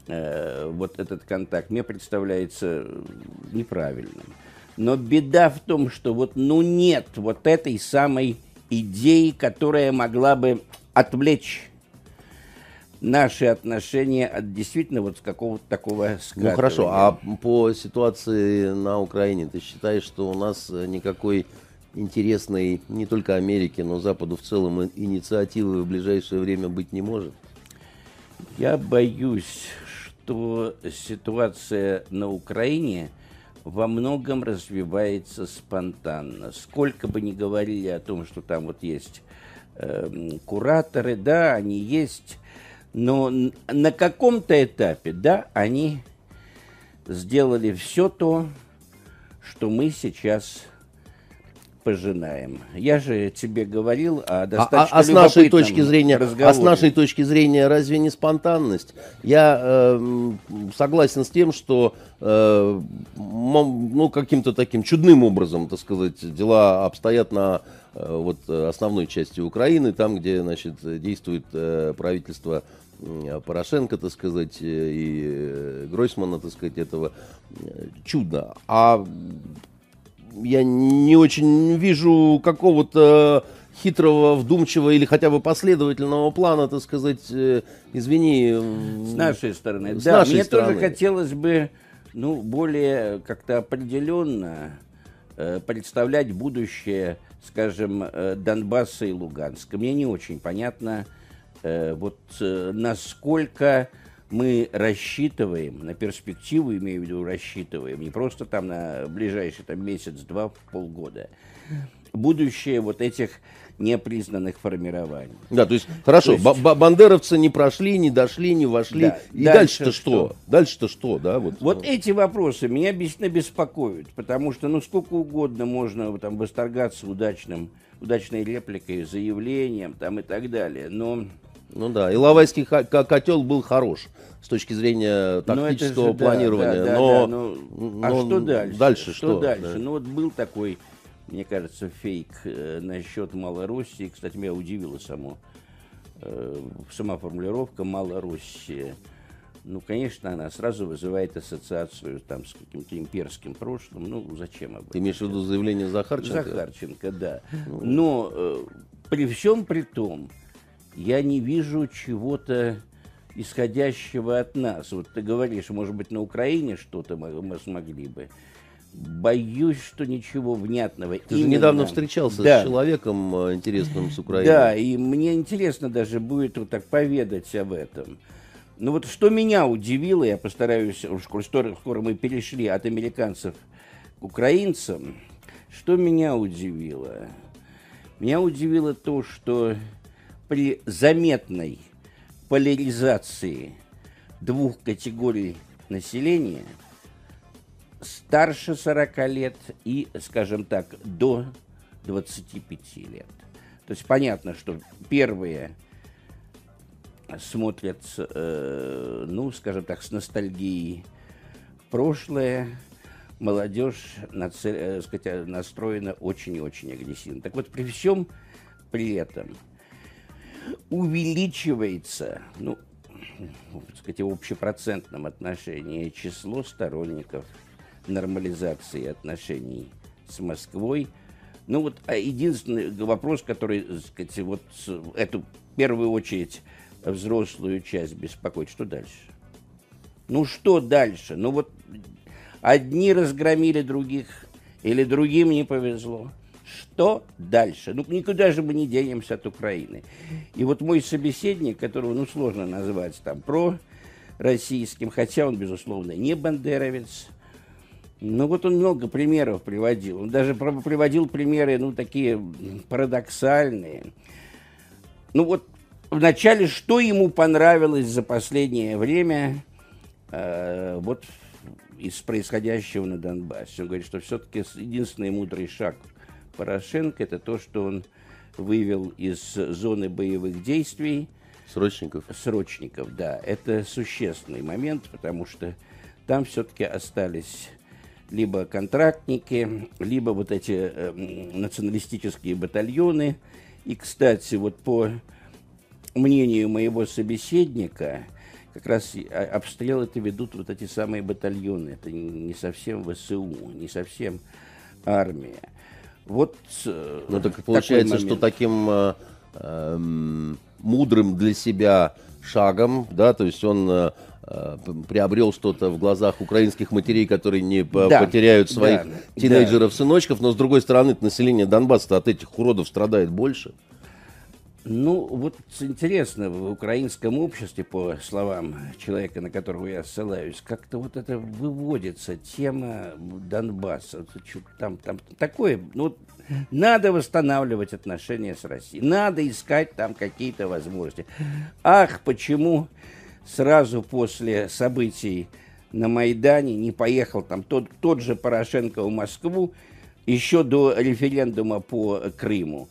э, вот этот контакт мне представляется неправильным. Но беда в том, что вот ну нет вот этой самой идеи, которая могла бы отвлечь наши отношения от действительно вот какого-то такого скатывания. Ну хорошо, а по ситуации на Украине ты считаешь, что у нас никакой интересной не только Америке, но Западу в целом инициативы в ближайшее время быть не может? Я боюсь, что ситуация на Украине во многом развивается спонтанно. Сколько бы ни говорили о том, что там вот есть э, кураторы, да, они есть, но на каком-то этапе, да, они сделали все то, что мы сейчас пожинаем. Я же тебе говорил о А, а- достаточно а с нашей точки зрения, а с разговоре. нашей точки зрения, разве не спонтанность? Я э, согласен с тем, что э, ну каким-то таким чудным образом, так сказать, дела обстоят на э, вот э, основной части Украины, там, где, значит, действует э, правительство м, Порошенко, так сказать, э, и э, Гройсмана, так сказать, этого э, чудно. А я не очень вижу какого-то хитрого, вдумчивого или хотя бы последовательного плана, так сказать, э, извини. С нашей стороны. С да, нашей мне стороны. тоже хотелось бы, ну, более как-то определенно э, представлять будущее, скажем, э, Донбасса и Луганска. Мне не очень понятно, э, вот э, насколько мы рассчитываем на перспективу, имею в виду рассчитываем, не просто там на ближайший там, месяц-два, полгода, будущее вот этих непризнанных формирований. Да, то есть, хорошо, То есть- ба- ба- бандеровцы не прошли, не дошли, не вошли. Да. И Дальше дальше-то что? что? Дальше-то что, да? Вот, Вот эти вопросы меня обычно беспокоят, потому что ну сколько угодно можно там восторгаться удачным, удачной репликой, заявлением там и так далее, но Ну да, Иловайский ко- ко- котел был хорош с точки зрения но это тактического же, планирования. да, да, но, да, ну, а но что дальше? Дальше что? дальше? Да. Ну вот был такой, мне кажется, фейк э, насчет Малороссии. Кстати, меня удивило само э, сама формулировка Малороссия. Ну, конечно, она сразу вызывает ассоциацию там с каким-то имперским прошлым. Ну, зачем об этом? Ты имеешь в виду заявление Захарченко? Захарченко, да. Но э, при всем при том, я не вижу чего-то исходящего от нас. Вот ты говоришь, может быть, на Украине что-то мы, мы смогли бы. Боюсь, что ничего внятного. Ты же Именно- недавно встречался Да. с человеком э, интересным с Украины. Да, и мне интересно даже будет вот так поведать об этом. Ну вот что меня удивило, я постараюсь, уж скоро, скоро мы перешли от американцев к украинцам, что меня удивило? Меня удивило то, что при заметной поляризации двух категорий населения старше 40 лет и, скажем так, до 25 лет. То есть понятно, что первые смотрят, э, ну, скажем так, с ностальгией прошлое, молодежь нацел- э, сказать, настроена очень и очень агрессивно. Так вот, при всем при этом увеличивается, ну, так в общепроцентном отношении число сторонников нормализации отношений с Москвой. Ну вот а единственный вопрос, который, так сказать, вот эту в первую очередь взрослую часть беспокоит, что дальше? Ну что дальше? Ну вот одни разгромили других, или другим не повезло. Что дальше? Ну, никуда же мы не денемся от Украины. И вот мой собеседник, которого, ну, сложно назвать там про российским, хотя он, безусловно, не бандеровец, ну, вот он много примеров приводил. Он даже приводил примеры, ну, такие парадоксальные. Ну, вот вначале, что ему понравилось за последнее время, э, вот из происходящего на Донбассе. Он говорит, что все-таки единственный мудрый шаг Порошенко это то, что он вывел из зоны боевых действий Срочников. срочников, да, это существенный момент, потому что там все-таки остались либо контрактники, либо вот эти э, националистические батальоны. И, кстати, вот по мнению моего собеседника, как раз а, обстрел это ведут вот эти самые батальоны. Это не совсем ВСУ, не совсем армия. Вот э, Ну так получается, что таким э, эм, мудрым для себя шагом, да, то есть он э, э, приобрел что-то в глазах украинских матерей, которые не по- Да, потеряют своих да, тинейджеров-сыночков, но с другой стороны, население Донбасса от этих уродов страдает больше. Ну, вот интересно, в украинском обществе, по словам человека, на которого я ссылаюсь, как-то вот это выводится тема Донбасса. Там, там такое, ну, надо восстанавливать отношения с Россией, надо искать там какие-то возможности. Ах, почему сразу после событий на Майдане не поехал там тот, тот же Порошенко в Москву, еще до референдума по Крыму.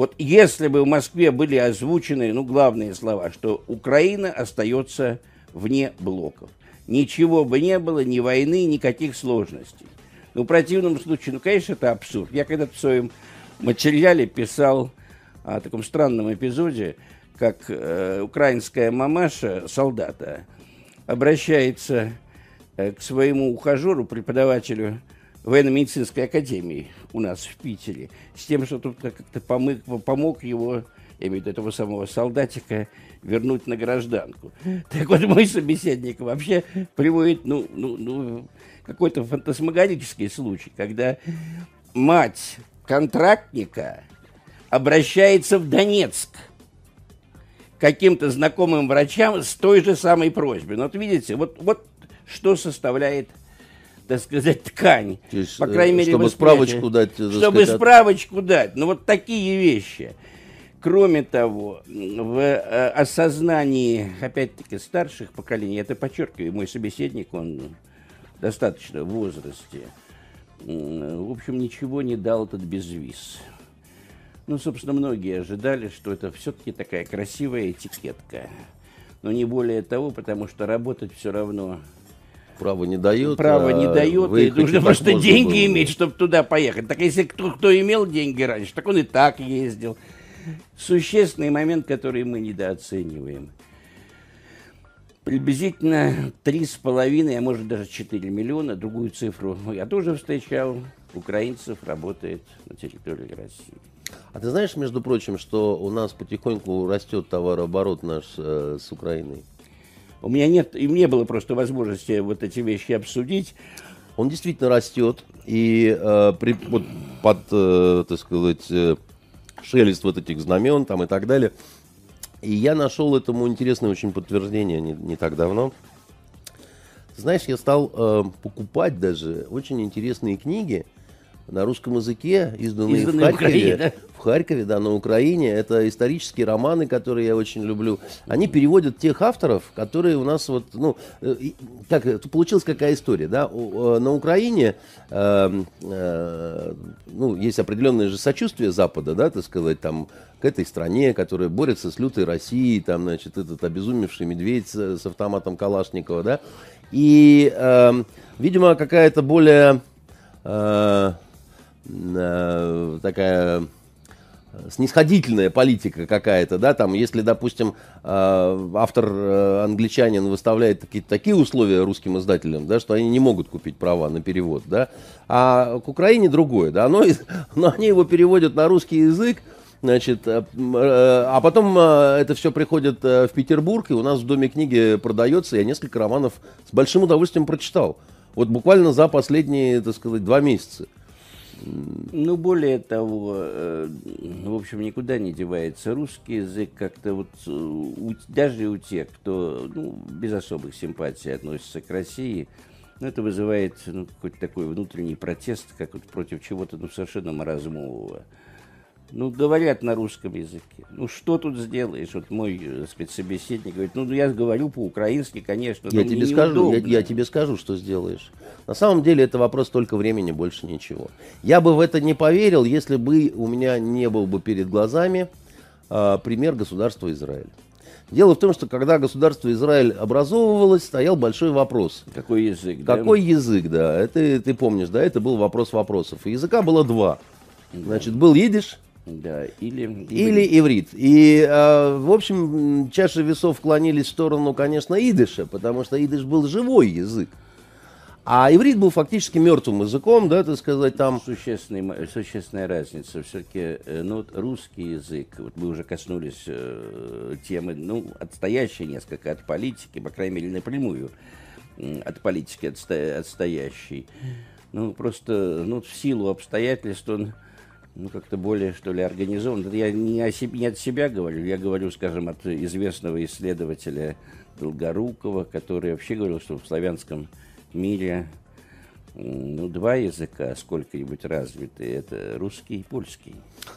Вот если бы в Москве были озвучены, ну, главные слова, что Украина остается вне блоков. Ничего бы не было, ни войны, никаких сложностей. Ну, в противном случае, ну, конечно, это абсурд. Я когда-то в своем материале писал о таком странном эпизоде, как э, украинская мамаша, солдата, обращается э, к своему ухажеру, преподавателю военно-медицинской академии у нас в Питере, с тем, что тут как-то помог, помог его, я имею в виду этого самого солдатика, вернуть на гражданку. Так вот, мой собеседник вообще приводит, ну, ну, ну какой-то фантасмагорический случай, когда мать контрактника обращается в Донецк каким-то знакомым врачам с той же самой просьбой. Ну, вот видите, вот, вот что составляет так сказать, ткань. Есть, по крайней мере, чтобы справочку дать. Чтобы сказать, справочку дать. Ну, вот такие вещи. Кроме того, в э, осознании, опять-таки, старших поколений, это подчеркиваю, мой собеседник, он достаточно в возрасте, в общем, ничего не дал этот безвиз. Ну, собственно, многие ожидали, что это все-таки такая красивая этикетка. Но не более того, потому что работать все равно Право не дает. Право не а дает, и нужно просто деньги было. иметь, чтобы туда поехать. Так если кто, кто имел деньги раньше, так он и так ездил. Существенный момент, который мы недооцениваем. Приблизительно три с половиной, а может даже 4 миллиона, другую цифру я тоже встречал, украинцев работает на территории России. А ты знаешь, между прочим, что у нас потихоньку растет товарооборот наш э, с Украиной? У меня нет, и мне было просто возможности вот эти вещи обсудить. Он действительно растет, и э, при, вот, под, э, так сказать, э, шелест вот этих знамен там и так далее. И я нашел этому интересное очень подтверждение не, не так давно. Знаешь, я стал э, покупать даже очень интересные книги, на русском языке, изданные, изданные в Харькове. В, Украине, да? в Харькове, да, на Украине. Это исторические романы, которые я очень люблю. Они переводят тех авторов, которые у нас вот, ну, как, э, получилась какая история, да, э, на Украине, э, э, ну, есть определенное же сочувствие Запада, да, так сказать, там, к этой стране, которая борется с лютой Россией, там, значит, этот обезумевший медведь с, с автоматом Калашникова, да, и, э, видимо, какая-то более... Э, Э, такая снисходительная политика какая-то, да, там, если, допустим, э, автор э, англичанин выставляет такие, такие условия русским издателям, да, что они не могут купить права на перевод, да, а к Украине другое, да, но, но они его переводят на русский язык, Значит, а потом это все приходит в Петербург, и у нас в Доме книги продается. Я несколько романов с большим удовольствием прочитал. Вот буквально за последние, так сказать, два месяца. Ну, более того, э, в общем, никуда не девается русский язык. Как-то вот э, у, даже у тех, кто ну, без особых симпатий относится к России, ну, это вызывает ну, какой-то такой внутренний протест, как вот против чего-то ну, совершенно маразмового. Ну, говорят на русском языке. Ну, что тут сделаешь? Вот мой э, спецсобеседник говорит, ну, я говорю по-украински, конечно, я тебе скажу, я, я тебе скажу, что сделаешь. На самом деле это вопрос только времени, больше ничего. Я бы в это не поверил, если бы у меня не был бы перед глазами э, пример государства Израиль. Дело в том, что когда государство Израиль образовывалось, стоял большой вопрос. Какой язык? Какой да? язык, да. Это ты помнишь, да, это был вопрос вопросов. И языка было два. Значит, был идиш, да, или иврит. Или иврит. И, э, в общем, чаши весов клонились в сторону, конечно, идыша, потому что идыш был живой язык. А иврит был фактически мертвым языком, да, так сказать, там... Существенная, существенная разница. Все-таки э, ну, русский язык, вот мы уже коснулись э, темы, ну, отстоящей несколько от политики, по крайней мере, напрямую от политики отсто, отстоящий. Ну, просто, ну, в силу обстоятельств он ну, как-то более, что ли, организован. Я не, о себе, не от себя говорю, я говорю, скажем, от известного исследователя Долгорукова, который вообще говорил, что в славянском мире ну, два языка сколько-нибудь развиты, это русский и польский.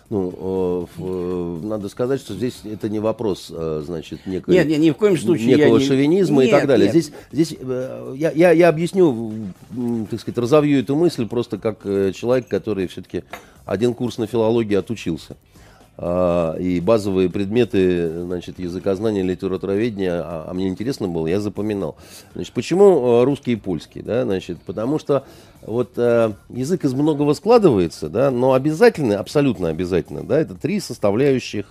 Ну, э, надо сказать, что здесь это не вопрос, э, значит, некой, нет, нет, ни в коем случае некого я шовинизма не... и так далее. Нет. Здесь, здесь э, я, я, я объясню, так сказать, разовью эту мысль просто как человек, который все-таки один курс на филологии отучился. А, и базовые предметы значит, языкознания, литературоведения, а, а мне интересно было, я запоминал. Значит, почему а, русский и польский? Да? Значит, потому что вот, а, язык из многого складывается, да, но обязательно, абсолютно обязательно, да, это три составляющих,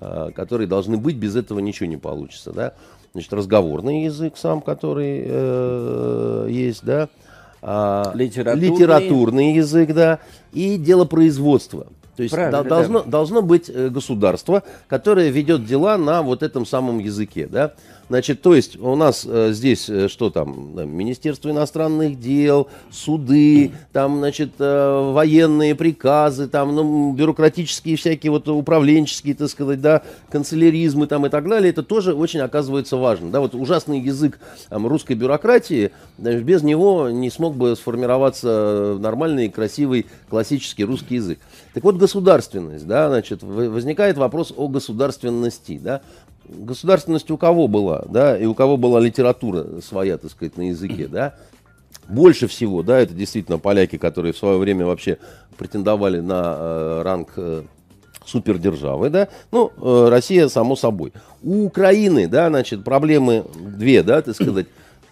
а, которые должны быть, без этого ничего не получится. Да? Значит, разговорный язык сам, который э, есть, да, а, литературный. литературный язык, да, и дело производства. То есть Правильно, должно, да. должно быть э, государство, которое ведет дела на вот этом самом языке. Да? Значит, то есть у нас э, здесь э, что там? Министерство иностранных дел, суды, там, значит, э, военные приказы, там, ну, бюрократические всякие вот управленческие, так сказать, да, канцеляризмы там и так далее. Это тоже очень оказывается важно. Да, вот ужасный язык там, русской бюрократии, без него не смог бы сформироваться нормальный, красивый, классический русский язык. Так вот, государственность, да, значит, возникает вопрос о государственности, да. Государственность у кого была, да, и у кого была литература своя, так сказать, на языке, да, больше всего, да, это действительно поляки, которые в свое время вообще претендовали на э, ранг э, супердержавы, да, ну, э, Россия, само собой. У Украины, да, значит, проблемы две, да, так сказать,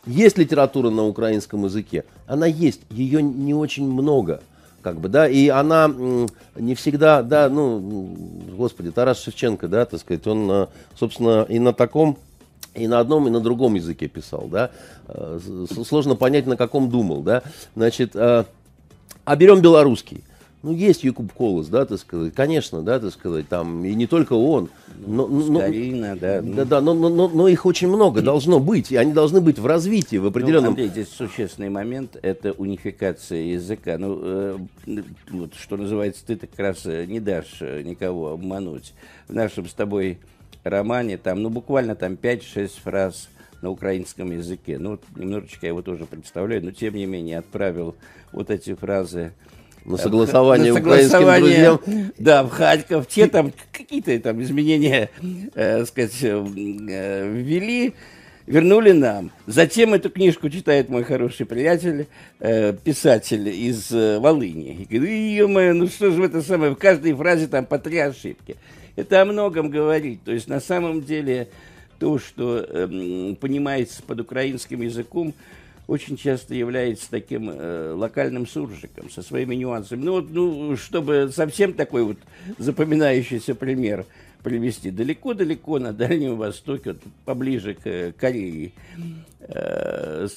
есть литература на украинском языке, она есть, ее не очень много – как бы, да, и она не всегда, да, ну, господи, Тарас Шевченко, да, так сказать, он, собственно, и на таком, и на одном, и на другом языке писал, да, э, сложно понять, на каком думал, да, значит, э, а берем белорусский, ну, есть Якуб Колос, да, так сказать, конечно, да, так сказать, там, и не только он. Но, но, Скорина, да. Да, да, но, но, но, но их очень много должно быть, и они должны быть в развитии, в определенном... Ну, Андрей, здесь существенный момент, это унификация языка. Ну, э, вот, что называется, ты как раз э, не дашь э, никого обмануть. В нашем с тобой романе там, ну, буквально там 5-6 фраз на украинском языке. Ну, вот немножечко я его тоже представляю, но тем не менее отправил вот эти фразы на согласование, на согласование украинским друзьям. Да, в Харьков. Те там какие-то там изменения, э, сказать, э, ввели, вернули нам. Затем эту книжку читает мой хороший приятель, э, писатель из э, Волыни. И говорит, ну что же в это самое, в каждой фразе там по три ошибки. Это о многом говорит. То есть на самом деле то, что э, понимается под украинским языком, очень часто является таким э, локальным суржиком со своими нюансами. Ну, вот, ну, чтобы совсем такой вот запоминающийся пример привести. Далеко-далеко на Дальнем Востоке, вот, поближе к э, Корее, э,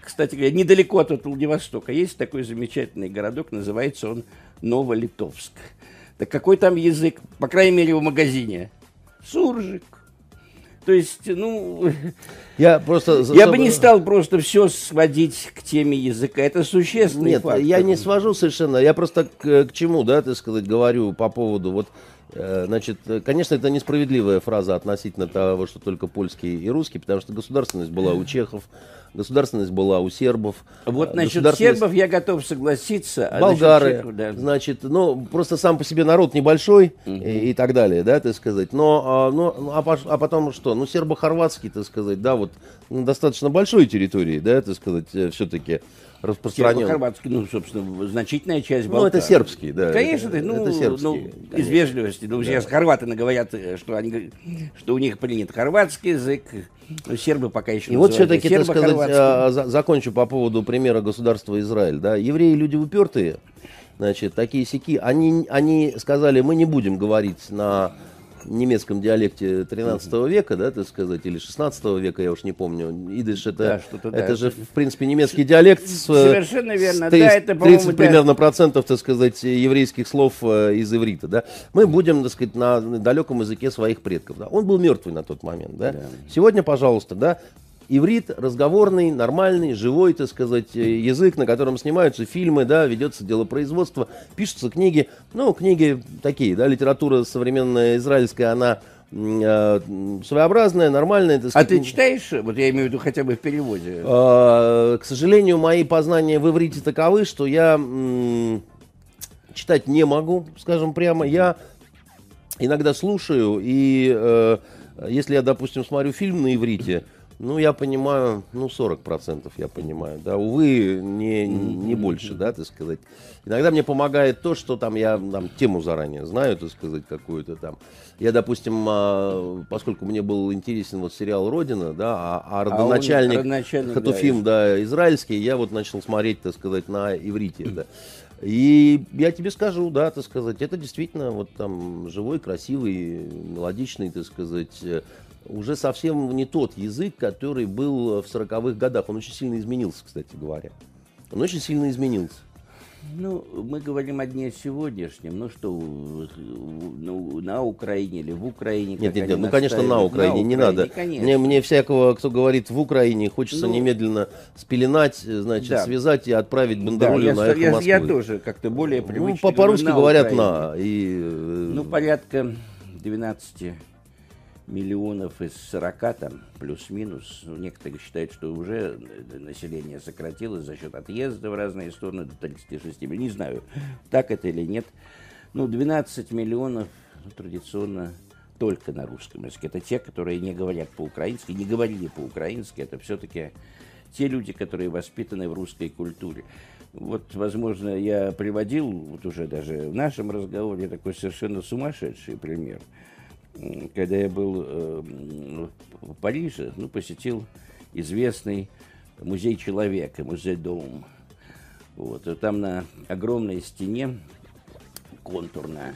кстати говоря, недалеко от Владивостока, есть такой замечательный городок, называется он Новолитовск. Так какой там язык, по крайней мере, в магазине? Суржик. То есть, ну, я просто, я бы не стал просто все сводить к теме языка. Это существенный Нет, фактор. я не свожу совершенно. Я просто к, к чему, да, так сказать, говорю по поводу вот значит, конечно, это несправедливая фраза относительно того, что только польский и русский, потому что государственность была у чехов, государственность была у сербов. Вот э, насчет сербов я готов согласиться. А болгары, чехов, да. значит, ну, просто сам по себе народ небольшой угу. и, и так далее, да, так сказать. Но, а, ну, а, а потом что? Ну, сербо-хорватский, так сказать, да, вот ну, достаточно большой территории, да, так сказать, э, все-таки распространен. Хорватский, ну, собственно, значительная часть Балкан. Ну, это сербский, да. Конечно, это, ну, это сербский, ну, конечно. из вежливости. Ну, да. сейчас хорваты говорят, что, они, что у них принят хорватский язык, но сербы пока еще И вот все-таки, так сказать, а, закончу по поводу примера государства Израиль. Да? Евреи люди упертые, значит, такие сики. Они, они сказали, мы не будем говорить на немецком диалекте 13 века, да, так сказать, или 16 века, я уж не помню. Идыш это, да, это да, же, в принципе, немецкий диалект с, Совершенно верно, с 30, да, это, 30 примерно процентов, так сказать, еврейских слов э, из иврита, да. Мы будем, так сказать, на далеком языке своих предков, да. Он был мертвый на тот момент, да. да. Сегодня, пожалуйста, да, иврит разговорный, нормальный, живой, так сказать, э, язык, на котором снимаются фильмы, да, ведется делопроизводство, пишутся книги. Ну, книги такие, да, литература современная израильская, она э, своеобразная, нормальная. Так сказать, а ты читаешь, вот я имею в виду хотя бы в переводе? Э, к сожалению, мои познания в иврите таковы, что я э, читать не могу, скажем прямо. Я иногда слушаю, и э, если я, допустим, смотрю фильм на иврите, ну, я понимаю, ну, 40% я понимаю, да, увы, не, не больше, да, так сказать. Иногда мне помогает то, что там я там тему заранее знаю, так сказать, какую-то там. Я, допустим, а, поскольку мне был интересен вот сериал «Родина», да, а, а родоначальник, а родоначальник Хатуфим, да, да, израильский, я вот начал смотреть, так сказать, на иврите, да. И я тебе скажу, да, так сказать, это действительно вот там живой, красивый, мелодичный, так сказать, уже совсем не тот язык, который был в 40-х годах. Он очень сильно изменился, кстати говоря. Он очень сильно изменился. Ну, мы говорим о дне сегодняшнем. Ну что, ну, на Украине или в Украине? Нет, нет, нет, ну, конечно, на Украине, на не надо. Мне, мне всякого, кто говорит в Украине, хочется ну, немедленно спеленать, значит, да. связать и отправить бандеролью да, на эхо я, Москвы. Я тоже как-то более привычно. Ну, по-русски говорят на. И... Э, ну, порядка 12 миллионов из 40 там, плюс-минус. Ну, некоторые считают, что уже население сократилось за счет отъезда в разные стороны до 36 миллионов. Не знаю, так это или нет. Ну, 12 миллионов ну, традиционно только на русском языке. Это те, которые не говорят по-украински, не говорили по-украински. Это все-таки те люди, которые воспитаны в русской культуре. Вот, возможно, я приводил вот уже даже в нашем разговоре такой совершенно сумасшедший пример – когда я был э, в Париже, ну, посетил известный музей человека, музей Дом. Вот, и там на огромной стене контурная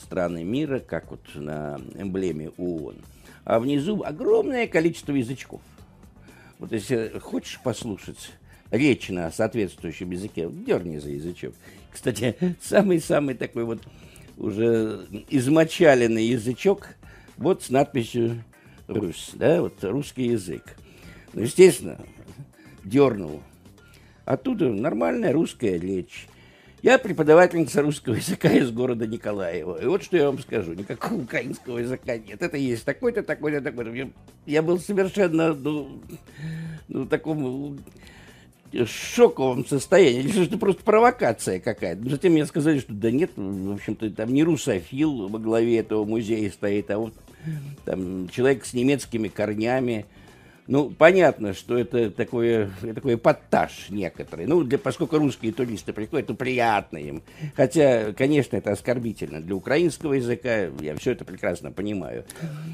страны мира, как вот на эмблеме ООН. А внизу огромное количество язычков. Вот если хочешь послушать речь на соответствующем языке, дерни за язычок. Кстати, самый-самый такой вот уже измочаленный язычок, вот с надписью «Рус», да, вот русский язык. Ну, естественно, дернул. Оттуда нормальная русская речь. Я преподавательница русского языка из города Николаева. И вот что я вам скажу. Никакого украинского языка нет. Это есть такой-то, такой-то, такой-то. Я, я был совершенно, ну, ну, таком шоковом состоянии, или это просто провокация какая-то. Затем мне сказали, что да нет, в общем-то, там не русофил во главе этого музея стоит, а вот там человек с немецкими корнями. Ну, понятно, что это такое, такой подтаж некоторый. Ну, для, поскольку русские туристы приходят, то приятно им. Хотя, конечно, это оскорбительно. Для украинского языка я все это прекрасно понимаю.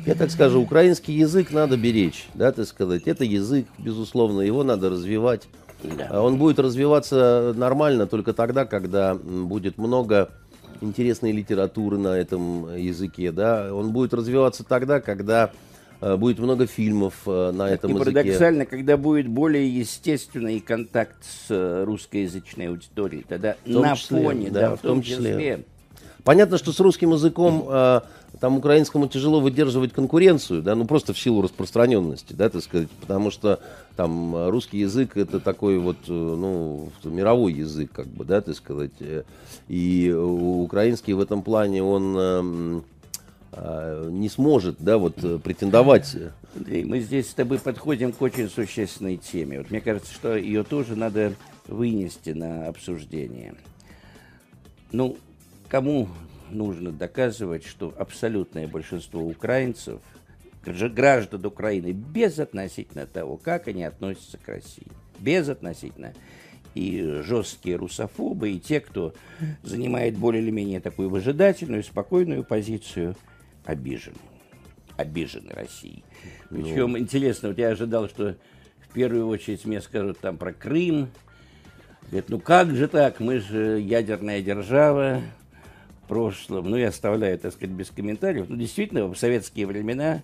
Я так скажу, украинский язык надо беречь, да, так сказать. Это язык, безусловно, его надо развивать. Да. А он будет развиваться нормально только тогда, когда будет много интересной литературы на этом языке, да. Он будет развиваться тогда, когда э, будет много фильмов э, на этом языке. И парадоксально, когда будет более естественный контакт с э, русскоязычной аудиторией, тогда на числе, фоне, да, да, в том числе. числе. Понятно, что с русским языком там украинскому тяжело выдерживать конкуренцию, да, ну просто в силу распространенности, да, так сказать, потому что там русский язык это такой вот, э, ну, мировой язык, как бы, да, так сказать, э, и украинский в этом плане он эм, э, не сможет, да, вот претендовать. Андрей, мы здесь с тобой подходим к очень существенной теме. Вот мне кажется, что ее тоже надо вынести на обсуждение. Ну, кому нужно доказывать, что абсолютное большинство украинцев, граждан Украины, безотносительно того, как они относятся к России, безотносительно и жесткие русофобы, и те, кто занимает более или менее такую выжидательную, спокойную позицию, обижены. Обижены Россией. Причем ну... интересно, вот я ожидал, что в первую очередь мне скажут там про Крым. Говорят, ну как же так, мы же ядерная держава, прошлом, ну, я оставляю, так сказать, без комментариев, ну, действительно, в советские времена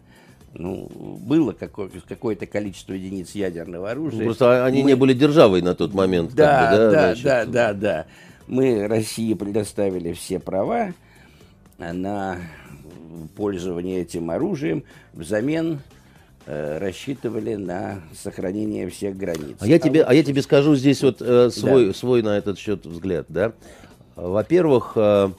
ну, было какое- какое-то количество единиц ядерного оружия. Ну, просто они Мы... не были державой на тот момент. Да, как бы, да, да, значит... да, да, да. Мы России предоставили все права на пользование этим оружием, взамен э, рассчитывали на сохранение всех границ. А я тебе, а, вот... а я тебе скажу здесь вот э, свой, да. свой на этот счет взгляд, да. Во-первых, э,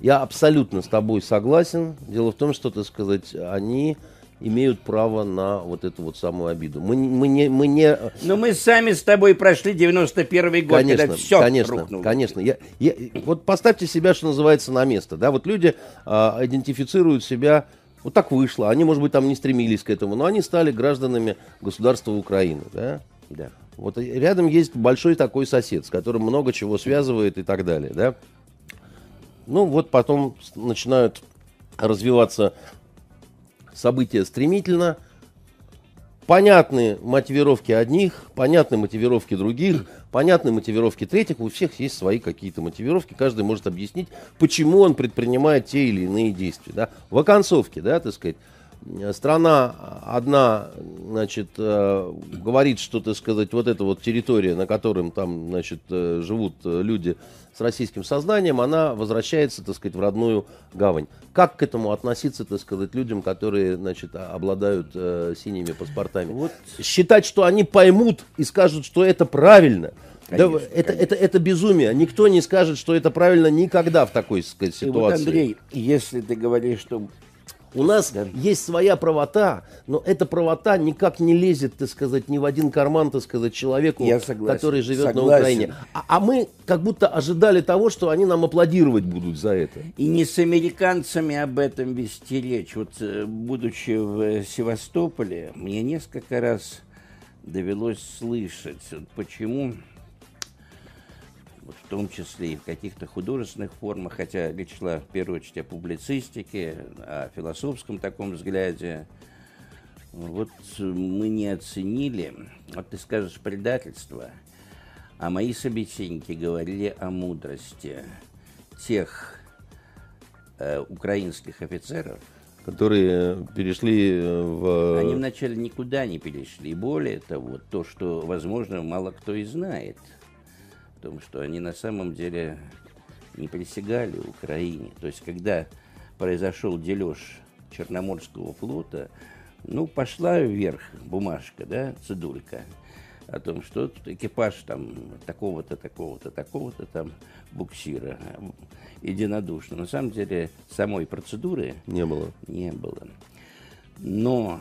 Я абсолютно с тобой согласен. Дело в том, что, так сказать, они имеют право на вот эту вот самую обиду. Мы, мы не... Мы не... Но мы сами с тобой прошли 91 год, конечно, когда все Конечно, рухнуло. конечно. Я, я, вот поставьте себя, что называется, на место. Да? Вот люди а, идентифицируют себя... Вот так вышло. Они, может быть, там не стремились к этому, но они стали гражданами государства Украины. Да? Да. Вот рядом есть большой такой сосед, с которым много чего связывает и так далее. Да? Ну, вот потом начинают развиваться события стремительно. Понятны мотивировки одних, понятны мотивировки других, понятны мотивировки третьих. У всех есть свои какие-то мотивировки. Каждый может объяснить, почему он предпринимает те или иные действия. Да? В оконцовке, да, так сказать, страна одна, значит, э, говорит, что, так сказать, вот эта вот территория, на котором там, значит, э, живут э, люди с российским сознанием, она возвращается, так сказать, в родную гавань. Как к этому относиться, так сказать, людям, которые, значит, а- обладают э, синими паспортами? Вот. Считать, что они поймут и скажут, что это правильно. Да, Конечно, это, это, это безумие. Никто не скажет, что это правильно никогда в такой так сказать, И вот, ситуации. Андрей, если ты говоришь, что У нас Да. есть своя правота, но эта правота никак не лезет, так сказать, ни в один карман, так сказать, человеку, Я согласен, который живет на согласен. Украине. А, а мы как будто ожидали того, что они нам аплодировать будут за это. И не с американцами об этом вести речь. Вот, э, будучи в Севастополе, мне несколько раз довелось слышать, почему, в том числе и в каких-то художественных формах, хотя речь шла в первую очередь о публицистике, о философском таком взгляде, вот э, мы не оценили, вот ты скажешь предательство, а мои собеседники говорили о мудрости тех э, украинских офицеров, Которые перешли э, в... они вначале никуда не перешли. Более того, то, что, возможно, мало кто и знает, в том, что они на самом деле не присягали Украине. То есть, когда произошел дележ Черноморского флота, ну, пошла вверх бумажка, да, цедулька, о том, что тут экипаж там такого-то, такого-то, такого-то там буксира единодушно. На самом деле, самой процедуры Не было. не было. Но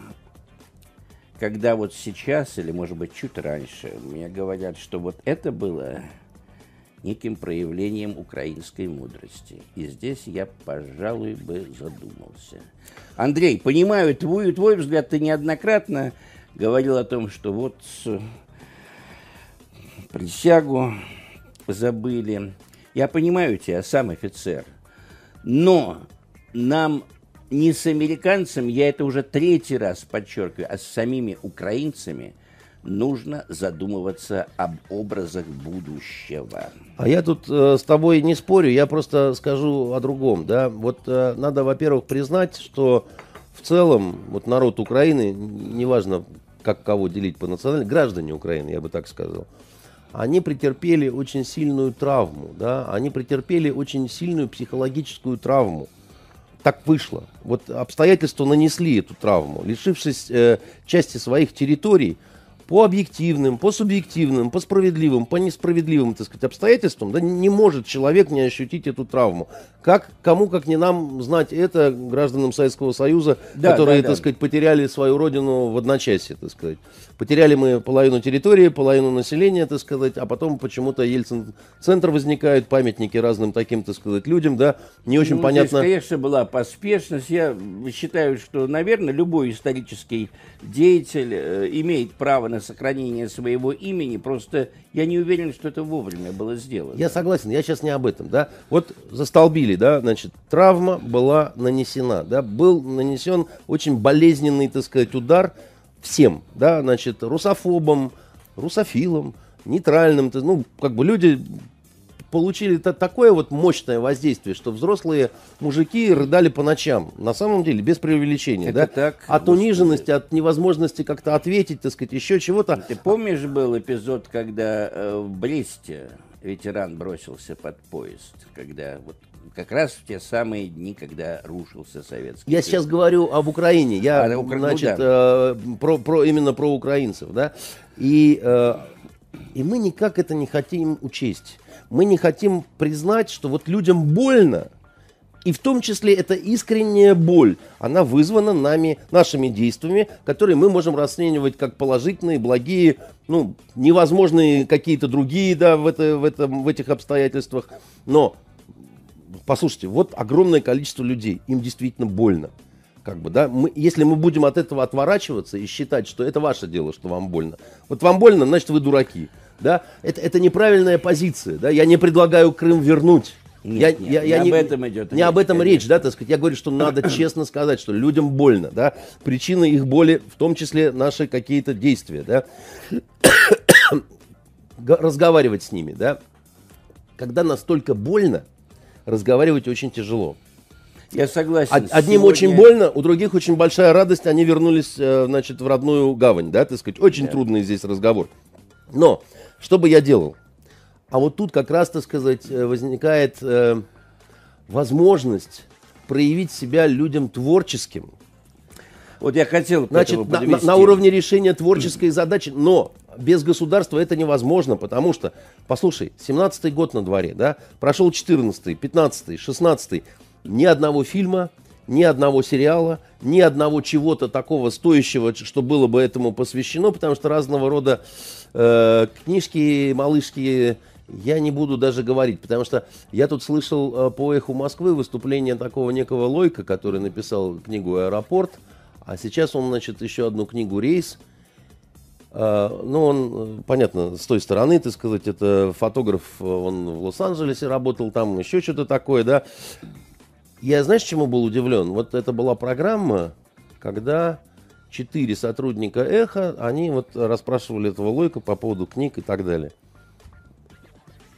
когда вот сейчас, или может быть чуть раньше, мне говорят, что вот это было неким проявлением украинской мудрости. И здесь я, пожалуй, бы задумался. Андрей, понимаю, твой, твой взгляд, ты неоднократно говорил о том, что вот э, присягу забыли. Я понимаю тебя, сам офицер. Но нам не с американцами, я это уже третий раз подчеркиваю, а с самими украинцами нужно задумываться об образах будущего. А я тут э, с тобой не спорю, я просто скажу о другом, да. Вот э, надо, во-первых, признать, что в целом вот народ Украины, неважно, как кого делить по национальности, граждане Украины, я бы так сказал, они претерпели очень сильную травму, да, они претерпели очень сильную психологическую травму. Так вышло. Вот обстоятельства нанесли эту травму, лишившись э, части своих территорий по объективным, по субъективным, по справедливым, по несправедливым, так сказать, обстоятельствам, да, не может человек не ощутить эту травму. Как, кому, как не нам, знать это, гражданам Советского Союза, Да, которые, да, так да. сказать, потеряли свою родину в одночасье, так сказать. Потеряли мы половину территории, половину населения, так сказать, а потом почему-то Ельцин-центр возникает, памятники разным таким, так сказать, людям, да, не очень Ну, понятно. Здесь, конечно, была поспешность. Я считаю, что, наверное, любой исторический деятель э, имеет право на сохранение своего имени. Просто я не уверен, что это вовремя было сделано. Я согласен, я сейчас не об этом, да. Вот застолбили, да, значит, травма была нанесена, да, был нанесен очень болезненный, так сказать, удар всем, да, значит, русофобам, русофилам, нейтральным, то- ну, как бы люди получили та- такое вот мощное воздействие, что взрослые мужики рыдали по ночам. На самом деле, без преувеличения, Это да? так, от господи. униженности, от невозможности как-то ответить, так сказать, еще чего-то. Ты помнишь, был эпизод, когда э, в Бресте ветеран бросился под поезд, когда вот как раз в те самые дни, когда рушился Советский Я Союз. сейчас говорю об Украине. Я, А, да, Укра- ну значит, э, про, про- именно про украинцев, да. И, э, и мы никак это не хотим учесть. Мы не хотим признать, что вот людям больно И в том числе эта искренняя боль, она вызвана нами, нашими действиями, которые мы можем расценивать как положительные, благие, ну, невозможные какие-то другие, да, в, это, в, этом, в этих обстоятельствах. Но, послушайте, вот огромное количество людей, им действительно больно. Как бы, да, мы, если мы будем от этого отворачиваться и считать, что это ваше дело, что вам больно. Вот вам больно, значит, вы дураки. Да? Это, это неправильная позиция. Да? Я не предлагаю Крым вернуть. Нет, я, нет, я, я не, об этом идет Не речь, об этом конечно. речь, да, так сказать. Я говорю, что надо честно сказать, что людям больно, да. Причина их боли, в том числе наши какие-то действия, да. Разговаривать с ними, да. Когда настолько больно, разговаривать очень тяжело. Я согласен. Одним Сегодня... очень больно, у других очень большая радость. Они вернулись, э, значит, в родную гавань, да, так сказать. Очень да. трудный здесь разговор. Но что бы я делал? А вот тут как раз, так сказать, э, возникает э, возможность проявить себя людям творческим. Вот я хотел Значит, на, на, на уровне решения творческой задачи, но без государства это невозможно, потому что, послушай, 17-й год на дворе, да, прошел 14-й, 15-й, 16-й, ни одного фильма, ни одного сериала, ни одного чего-то такого стоящего, что было бы этому посвящено, потому что разного рода э, книжки малышки я не буду даже говорить, потому что я тут слышал э, по эху Москвы выступление такого некого Лойка, который написал книгу «Аэропорт», а сейчас он, значит, еще одну книгу «Рейс». Э, ну, он, э, понятно, с той стороны, так сказать, это фотограф, он в Лос-Анджелесе работал, там еще что-то такое, да. Я, знаешь, чему был удивлен? Вот это была программа, когда четыре сотрудника «Эхо», они вот расспрашивали этого Лойка по поводу книг и так далее.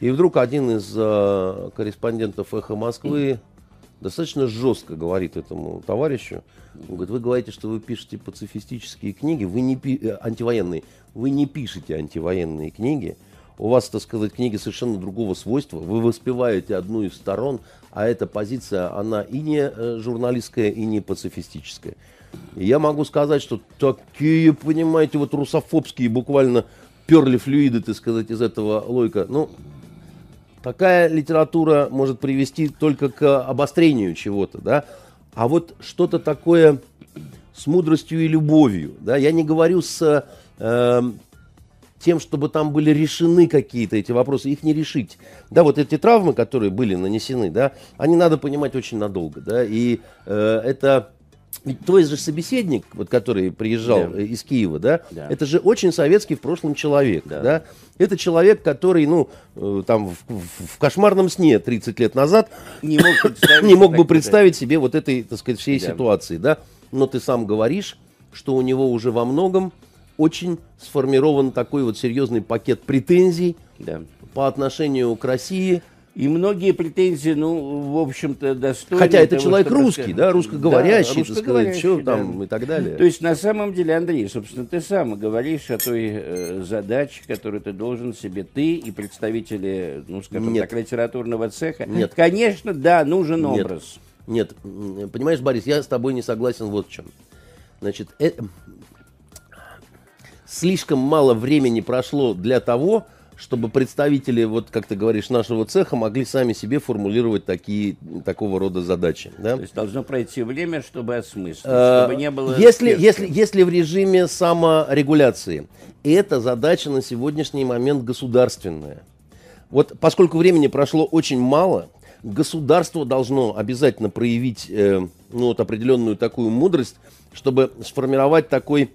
И вдруг один из э, корреспондентов «Эхо Москвы» достаточно жестко говорит этому товарищу. Он говорит, вы говорите, что вы пишете пацифистические книги, вы не пи- э, антивоенные. Вы не пишете антивоенные книги. У вас, так сказать, книги совершенно другого свойства. Вы воспеваете одну из сторон, а эта позиция, она и не э, журналистская, и не пацифистическая. И я могу сказать, что такие, понимаете, вот русофобские буквально перли флюиды, так сказать, из этого лойка. Ну, Такая литература может привести только к обострению чего-то, да. А вот что-то такое с мудростью и любовью, да. Я не говорю с э, тем, чтобы там были решены какие-то эти вопросы, их не решить. Да, вот эти травмы, которые были нанесены, да, они надо понимать очень надолго, да, и э, это ведь твой же собеседник, вот который приезжал да. из Киева, да, да, это же очень советский в прошлом человек, да. да? Это человек, который, ну, э, там, в, в кошмарном сне 30 лет назад не мог, не мог бы представить себе вот этой, так сказать, всей да. ситуации, да. Но ты сам говоришь, что у него уже во многом очень сформирован такой вот серьезный пакет претензий да. по отношению к России, и многие претензии, ну, в общем-то, достойны. Хотя это того, человек русский, да, русскоговорящий, да, русскоговорящий сказать, да. там и так далее. То есть, на самом деле, Андрей, собственно, ты сам говоришь о той э, задаче, которую ты должен себе, ты и представители, ну, скажем Нет. так, литературного цеха. Нет. Конечно, да, нужен Нет. образ. Нет, понимаешь, Борис, я с тобой не согласен вот в чем. Значит, э, слишком мало времени прошло для того, чтобы представители, вот как ты говоришь, нашего цеха могли сами себе формулировать такие, такого рода задачи. Да? То есть должно пройти время, чтобы осмыслить, а, чтобы не было... Если, если, если в режиме саморегуляции, эта задача на сегодняшний момент государственная. Вот поскольку времени прошло очень мало, государство должно обязательно проявить э, ну, вот определенную такую мудрость, чтобы сформировать такой,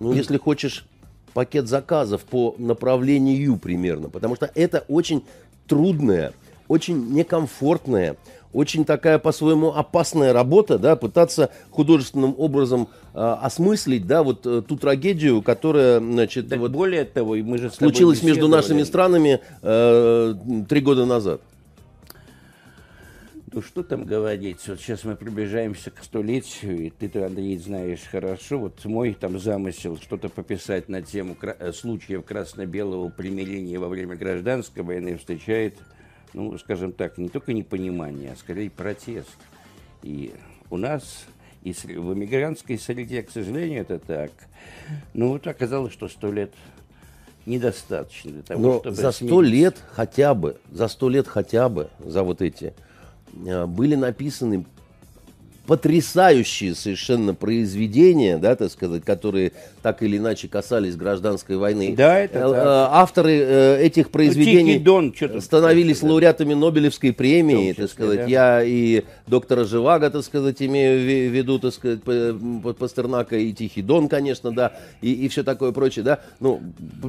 ну, если хочешь, пакет заказов по направлению примерно, потому что это очень трудная, очень некомфортная, очень такая по-своему опасная работа, да, пытаться художественным образом э, осмыслить, да, вот э, ту трагедию, которая, значит, так вот более того, мы же случилась между нашими странами э, три года назад. Ну что там говорить, вот сейчас мы приближаемся к столетию, и ты, Андрей, знаешь хорошо, вот мой там замысел что-то пописать на тему кра- случаев красно-белого примирения во время гражданской войны встречает, ну, скажем так, не только непонимание, а скорее протест. И у нас и в эмигрантской среде, к сожалению, это так. Ну, вот оказалось, что сто лет недостаточно для того, Но чтобы... за сто лет хотя бы, за сто лет хотя бы, за вот эти э, были написаны потрясающие совершенно произведения, да, так сказать, которые так или иначе касались гражданской войны. Да, это Э, так. э, Авторы э, этих Ну, произведений Тихий Дон, становились да. лауреатами Нобелевской премии, том так числе, сказать. да. Я и доктора Живаго, так сказать, имею в ви- в виду, так сказать, П- П- Пастернака и Тихий Дон, конечно, да, и, и все такое прочее, да. Ну,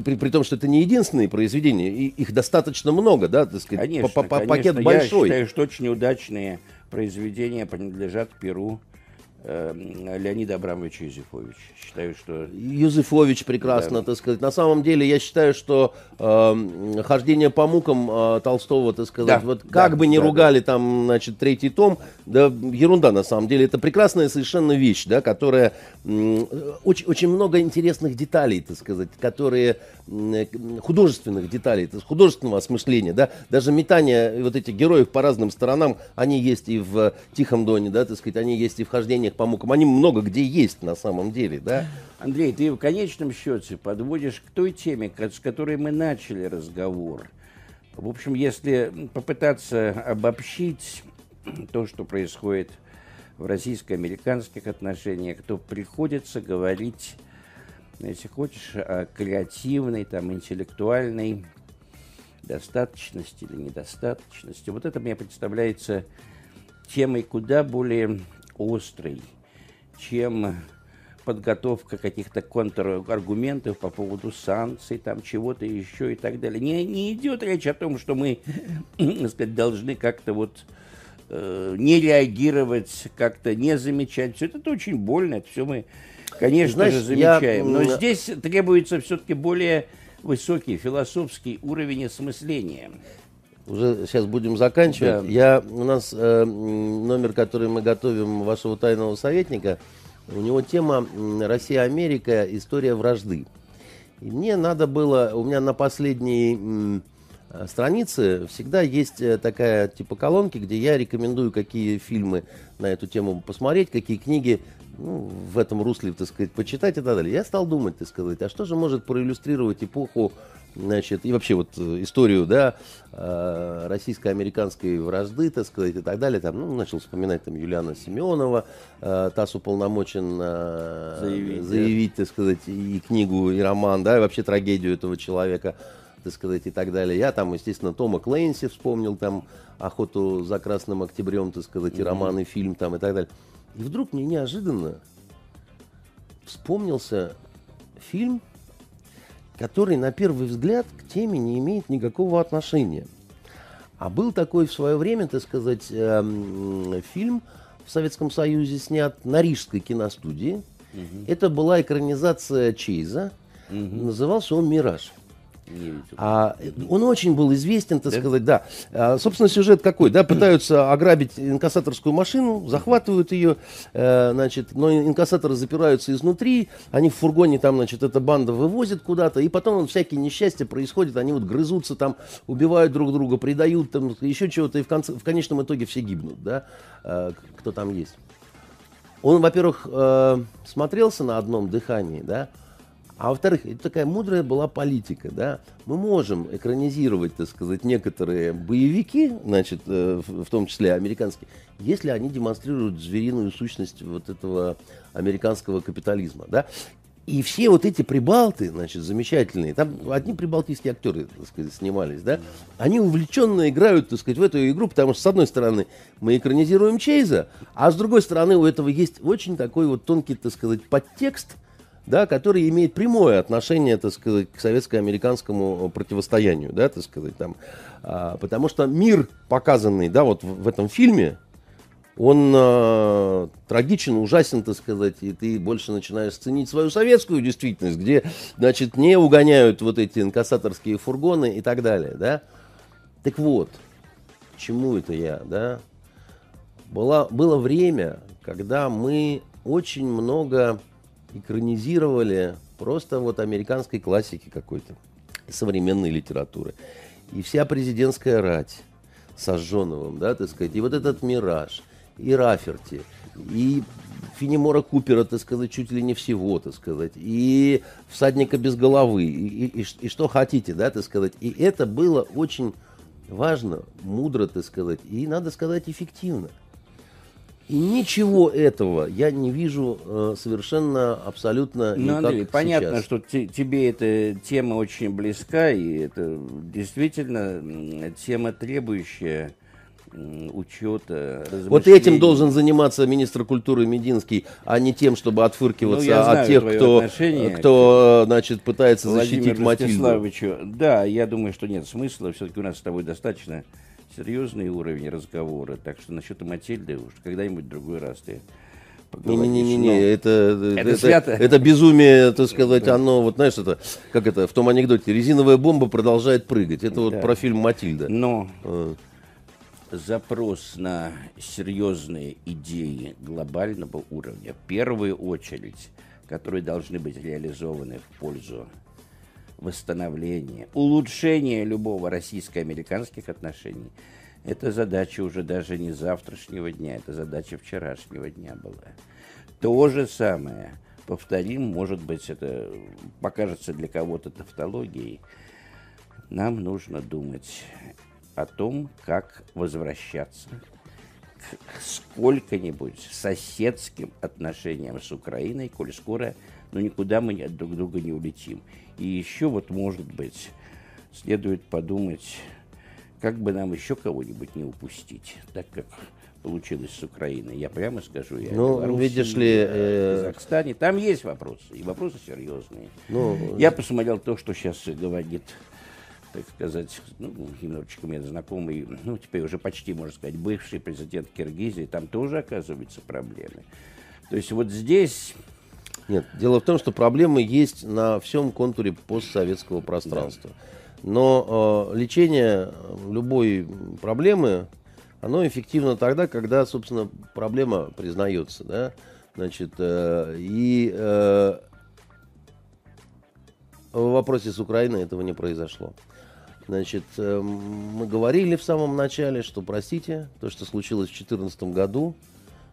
при, при том, что это не единственные произведения, и их достаточно много, да, так сказать, Конечно, по- по- конечно. пакет Я большой. считаю, что очень удачные произведения принадлежат Перу Леонида Абрамовича Юзефовича. Считаю, что Юзефович прекрасно, так сказать. На самом деле, я считаю, что э, хождение по мукам э, Толстого, так сказать, Да, вот да, как бы ни да, да. ругали там, значит, третий том, да, ерунда на самом деле. Это прекрасная совершенно вещь, да, которая м, очень, очень много интересных деталей, так сказать, которые э, художественных деталей, художественного осмысления, да, даже метание вот этих героев по разным сторонам, они есть и в Тихом Доне, да, так сказать, они есть и в хождениях по мукам, они много где есть на самом деле, да. Андрей, ты в конечном счете подводишь к той теме, с которой мы начали разговор. В общем, если попытаться обобщить то, что происходит в российско-американских отношениях, то приходится говорить, если хочешь, о креативной, там, интеллектуальной достаточности или недостаточности. Вот это мне представляется темой куда более острой, чем подготовка каких-то контраргументов по поводу санкций, там чего-то еще и так далее. Не, не идет речь о том, что мы, так сказать, должны как-то вот э, не реагировать, как-то не замечать. Все это очень больно, это все мы, конечно Знаешь, же, я, замечаем. Но м, здесь требуется все-таки более высокий философский уровень осмысления. Уже сейчас будем заканчивать. Да. Я, у нас э, номер, который мы готовим вашего тайного советника, у него тема Россия-Америка, история вражды. И мне надо было, у меня на последней э, странице всегда есть э, такая типа колонки, где я рекомендую, какие фильмы на эту тему посмотреть, какие книги ну, в этом русле, так сказать, почитать и так далее. Я стал думать, так сказать, а что же может проиллюстрировать эпоху, значит, и вообще вот э, историю, да, э, российско-американской вражды, так сказать, и так далее. Там, ну, начал вспоминать там Юлиана Семенова, э, ТАСС уполномочен э, Заявить, да. заявить, так сказать, и книгу, и роман, да, и вообще трагедию этого человека, так сказать, и так далее. Я там, естественно, Тома Клейнси вспомнил, там, «Охоту за Красным Октябрем», так сказать, и роман, и фильм там, и так далее. И вдруг мне неожиданно вспомнился фильм, который на первый взгляд к теме не имеет никакого отношения. А был такой в свое время, так сказать, эм, фильм в Советском Союзе снят на Рижской киностудии. Это была экранизация Чейза. Назывался он «Мираж». Не видел. А он очень был известен, так сказать, да. А, собственно, сюжет какой, да, пытаются ограбить инкассаторскую машину, захватывают ее, э, значит, но инкассаторы запираются изнутри, они в фургоне там, значит, эта банда вывозит куда-то, и потом вот всякие несчастья происходят, они вот грызутся там, убивают друг друга, предают там, еще чего-то, и в, конце, в конечном итоге все гибнут, да, э, кто там есть. Он, во-первых, э, смотрелся на одном дыхании, да, а во-вторых, это такая мудрая была политика, да. Мы можем экранизировать, так сказать, некоторые боевики, значит, э, в, том числе американские, если они демонстрируют звериную сущность вот этого американского капитализма, да. И все вот эти прибалты, значит, замечательные, там одни прибалтийские актеры, так сказать, снимались, да, они увлеченно играют, так сказать, в эту игру, потому что, с одной стороны, мы экранизируем Чейза, а с другой стороны, у этого есть очень такой вот тонкий, так сказать, подтекст, да, который имеет прямое отношение, так сказать, к советско-американскому противостоянию, да, так сказать, там, А, потому что мир, показанный, да, вот в, в этом фильме, он э, трагичен, ужасен, так сказать, и ты больше начинаешь ценить свою советскую действительность, где, значит, не угоняют вот эти инкассаторские фургоны и так далее, да. Так вот, чему это я, да? Было, было время, когда мы очень много экранизировали просто вот американской классики какой-то, современной литературы. И вся президентская рать со Жжоновым, да, так сказать, и вот этот «Мираж», и Раферти, и Финемора Купера, так сказать, чуть ли не всего, так сказать, и «Всадника без головы», и, и- и и что хотите, да, так сказать. И это было очень важно, мудро, так сказать, и, надо сказать, эффективно. И ничего этого я не вижу э, совершенно, абсолютно Ну, Андрей, понятно, сейчас. что те- тебе эта тема очень близка, и это действительно тема, требующая учета, Вот этим должен заниматься министр культуры Мединский, а не тем, чтобы отфыркиваться Ну, от тех, кто, кто э, значит, пытается Владимиру защитить Матильду. Да, я думаю, что нет смысла. Все-таки у нас с тобой достаточно серьезный уровень разговора. Так что насчет Матильды уж когда-нибудь в другой раз ты. Не-не-не, Но- это, это, Это свято. это безумие, так сказать, оно, вот знаешь, это, как это, в том анекдоте, резиновая бомба продолжает прыгать. Это вот Да. про фильм «Матильда». Но Э, запрос на серьезные идеи глобального уровня, в первую очередь, которые должны быть реализованы в пользу восстановления, улучшения любого российско-американских отношений, это задача уже даже не завтрашнего дня, это задача вчерашнего дня была. То же самое, повторим, может быть, это покажется для кого-то тавтологией, нам нужно думать о том, как возвращаться к сколько-нибудь соседским отношениям с Украиной, коль скоро, ну, никуда мы от друг друга не улетим. И еще вот, может быть, следует подумать, как бы нам еще кого-нибудь не упустить, так как получилось с Украиной. Я прямо скажу, я Ну, Белоруссии, видишь ли, о э, Казахстане. Там есть вопросы, и вопросы серьезные. Ну, Я посмотрел то, что сейчас говорит, так сказать, ну, немножечко мне знакомый, ну, теперь уже почти, можно сказать, бывший президент Киргизии, там тоже, оказывается, проблемы. То есть вот здесь, Нет, дело в том, что проблемы есть на всем контуре постсоветского пространства. Но э, лечение любой проблемы, оно эффективно тогда, когда, собственно, проблема признается, да, значит, э, и э, в вопросе с Украиной этого не произошло. Значит, э, мы говорили в самом начале, что, простите, то, что случилось в 2014 году,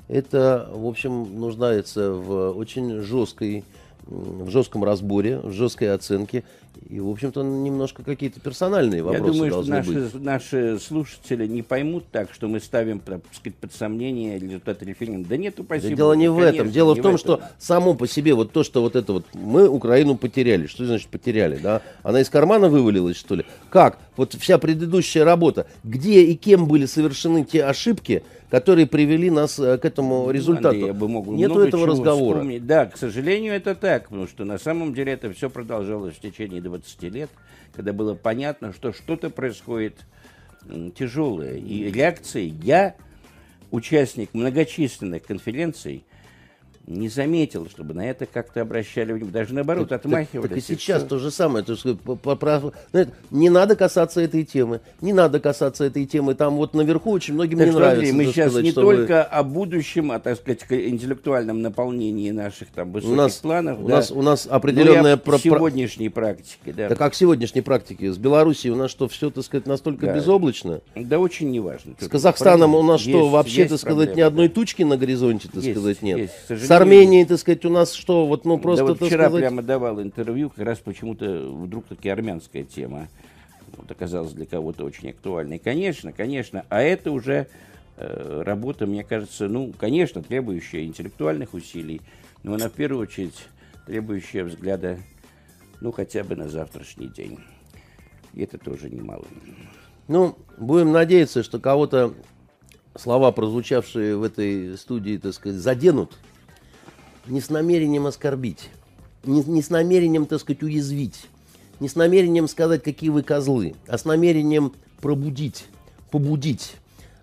это, в общем, нуждается в очень жесткой, в жестком разборе, в жесткой оценке. И, в общем-то, немножко какие-то персональные я вопросы думаю, что наши, быть. наши слушатели не поймут так, что мы ставим, так сказать, под сомнение результат референдума. Да нет, упаси Да дело не Бог, в этом. конечно, Дело в том, этом. что само по себе вот то, что вот это вот мы Украину потеряли. Что значит потеряли? Да? Она из кармана вывалилась, что ли? Как? Вот вся предыдущая работа. Где и кем были совершены те ошибки, которые привели нас э, к этому результату? Андрей, я бы мог Нету этого разговора. вспомнить. Да, к сожалению, это так, потому что на самом деле это все продолжалось в течение 20 лет, когда было понятно, что что-то происходит тяжелое. И реакции я, участник многочисленных конференций, не заметил, чтобы на это как-то обращали внимание. Даже наоборот, Так- отмахивались. Так и и сейчас всё. то же самое. То есть, по- по- про- знаете, не надо касаться этой темы. Не надо касаться этой темы. Там вот наверху очень многим Так не что, нравится. Мы так сейчас сказать, не чтобы- только о будущем, а, так сказать, интеллектуальном наполнении наших там у высоких нас, планов. у да. нас, у нас Ну, и определенная про- сегодняшней практике, да. Так как сегодняшней практике? С Белоруссией у нас что, все, так сказать, настолько Да. безоблачно? Да очень неважно. С Казахстаном у нас Есть- что, вообще, есть так сказать, проблемы, ни одной да. тучки на горизонте, так Есть, сказать, нет? есть, Арменией, так сказать, у нас что, вот, ну, просто, да вот вчера сказать... прямо давал интервью, как раз почему-то вдруг таки армянская тема вот, оказалась для кого-то очень актуальной. Конечно, конечно, а это уже э, работа, мне кажется, ну, конечно, требующая интеллектуальных усилий, но она в первую очередь требующая взгляда, ну, хотя бы на завтрашний день. И это тоже немало. Ну, будем надеяться, что кого-то слова, прозвучавшие в этой студии, так сказать, заденут не с намерением оскорбить, не, не с намерением, так сказать, уязвить, не с намерением сказать, какие вы козлы, а с намерением пробудить, побудить.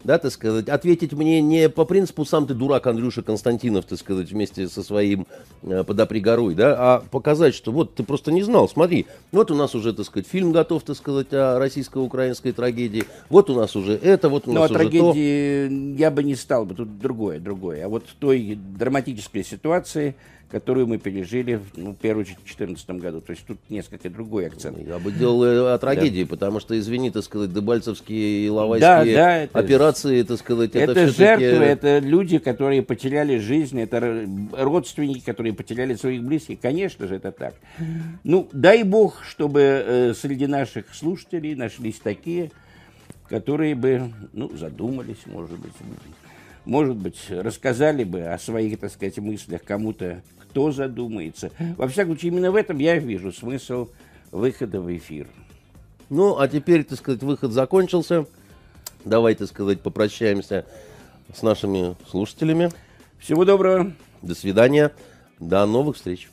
Да, так сказать, ответить мне не по принципу «сам ты дурак, Андрюша Константинов», так сказать, вместе со своим э, подопригорой, да, а показать, что вот ты просто не знал, смотри, вот у нас уже, так сказать, фильм готов, так сказать, о российско-украинской трагедии, вот у нас уже это, вот у Ну, о нас уже то. трагедии я бы не стал бы, тут другое, другое. А вот в той драматической ситуации, которую мы пережили, ну, в первую очередь, в 2014 году. То есть тут несколько другой акцент. Я бы делал э, о трагедии, потому что, извини, так сказать, дебальцевские и Да, лавайские да, это- операции, так сказать, это, Это, жертвы, это люди, которые потеряли жизнь, это родственники, которые потеряли своих близких. Конечно же, это так. Ну, дай бог, чтобы э, среди наших слушателей нашлись такие, которые бы, ну, задумались, может быть, может быть, рассказали бы о своих, так сказать, мыслях кому-то, кто задумается. Во всяком случае, именно в этом я вижу смысл выхода в эфир. Ну, а теперь, так сказать, выход закончился. Давайте, сказать, попрощаемся с нашими слушателями. Всего доброго. До свидания. До новых встреч.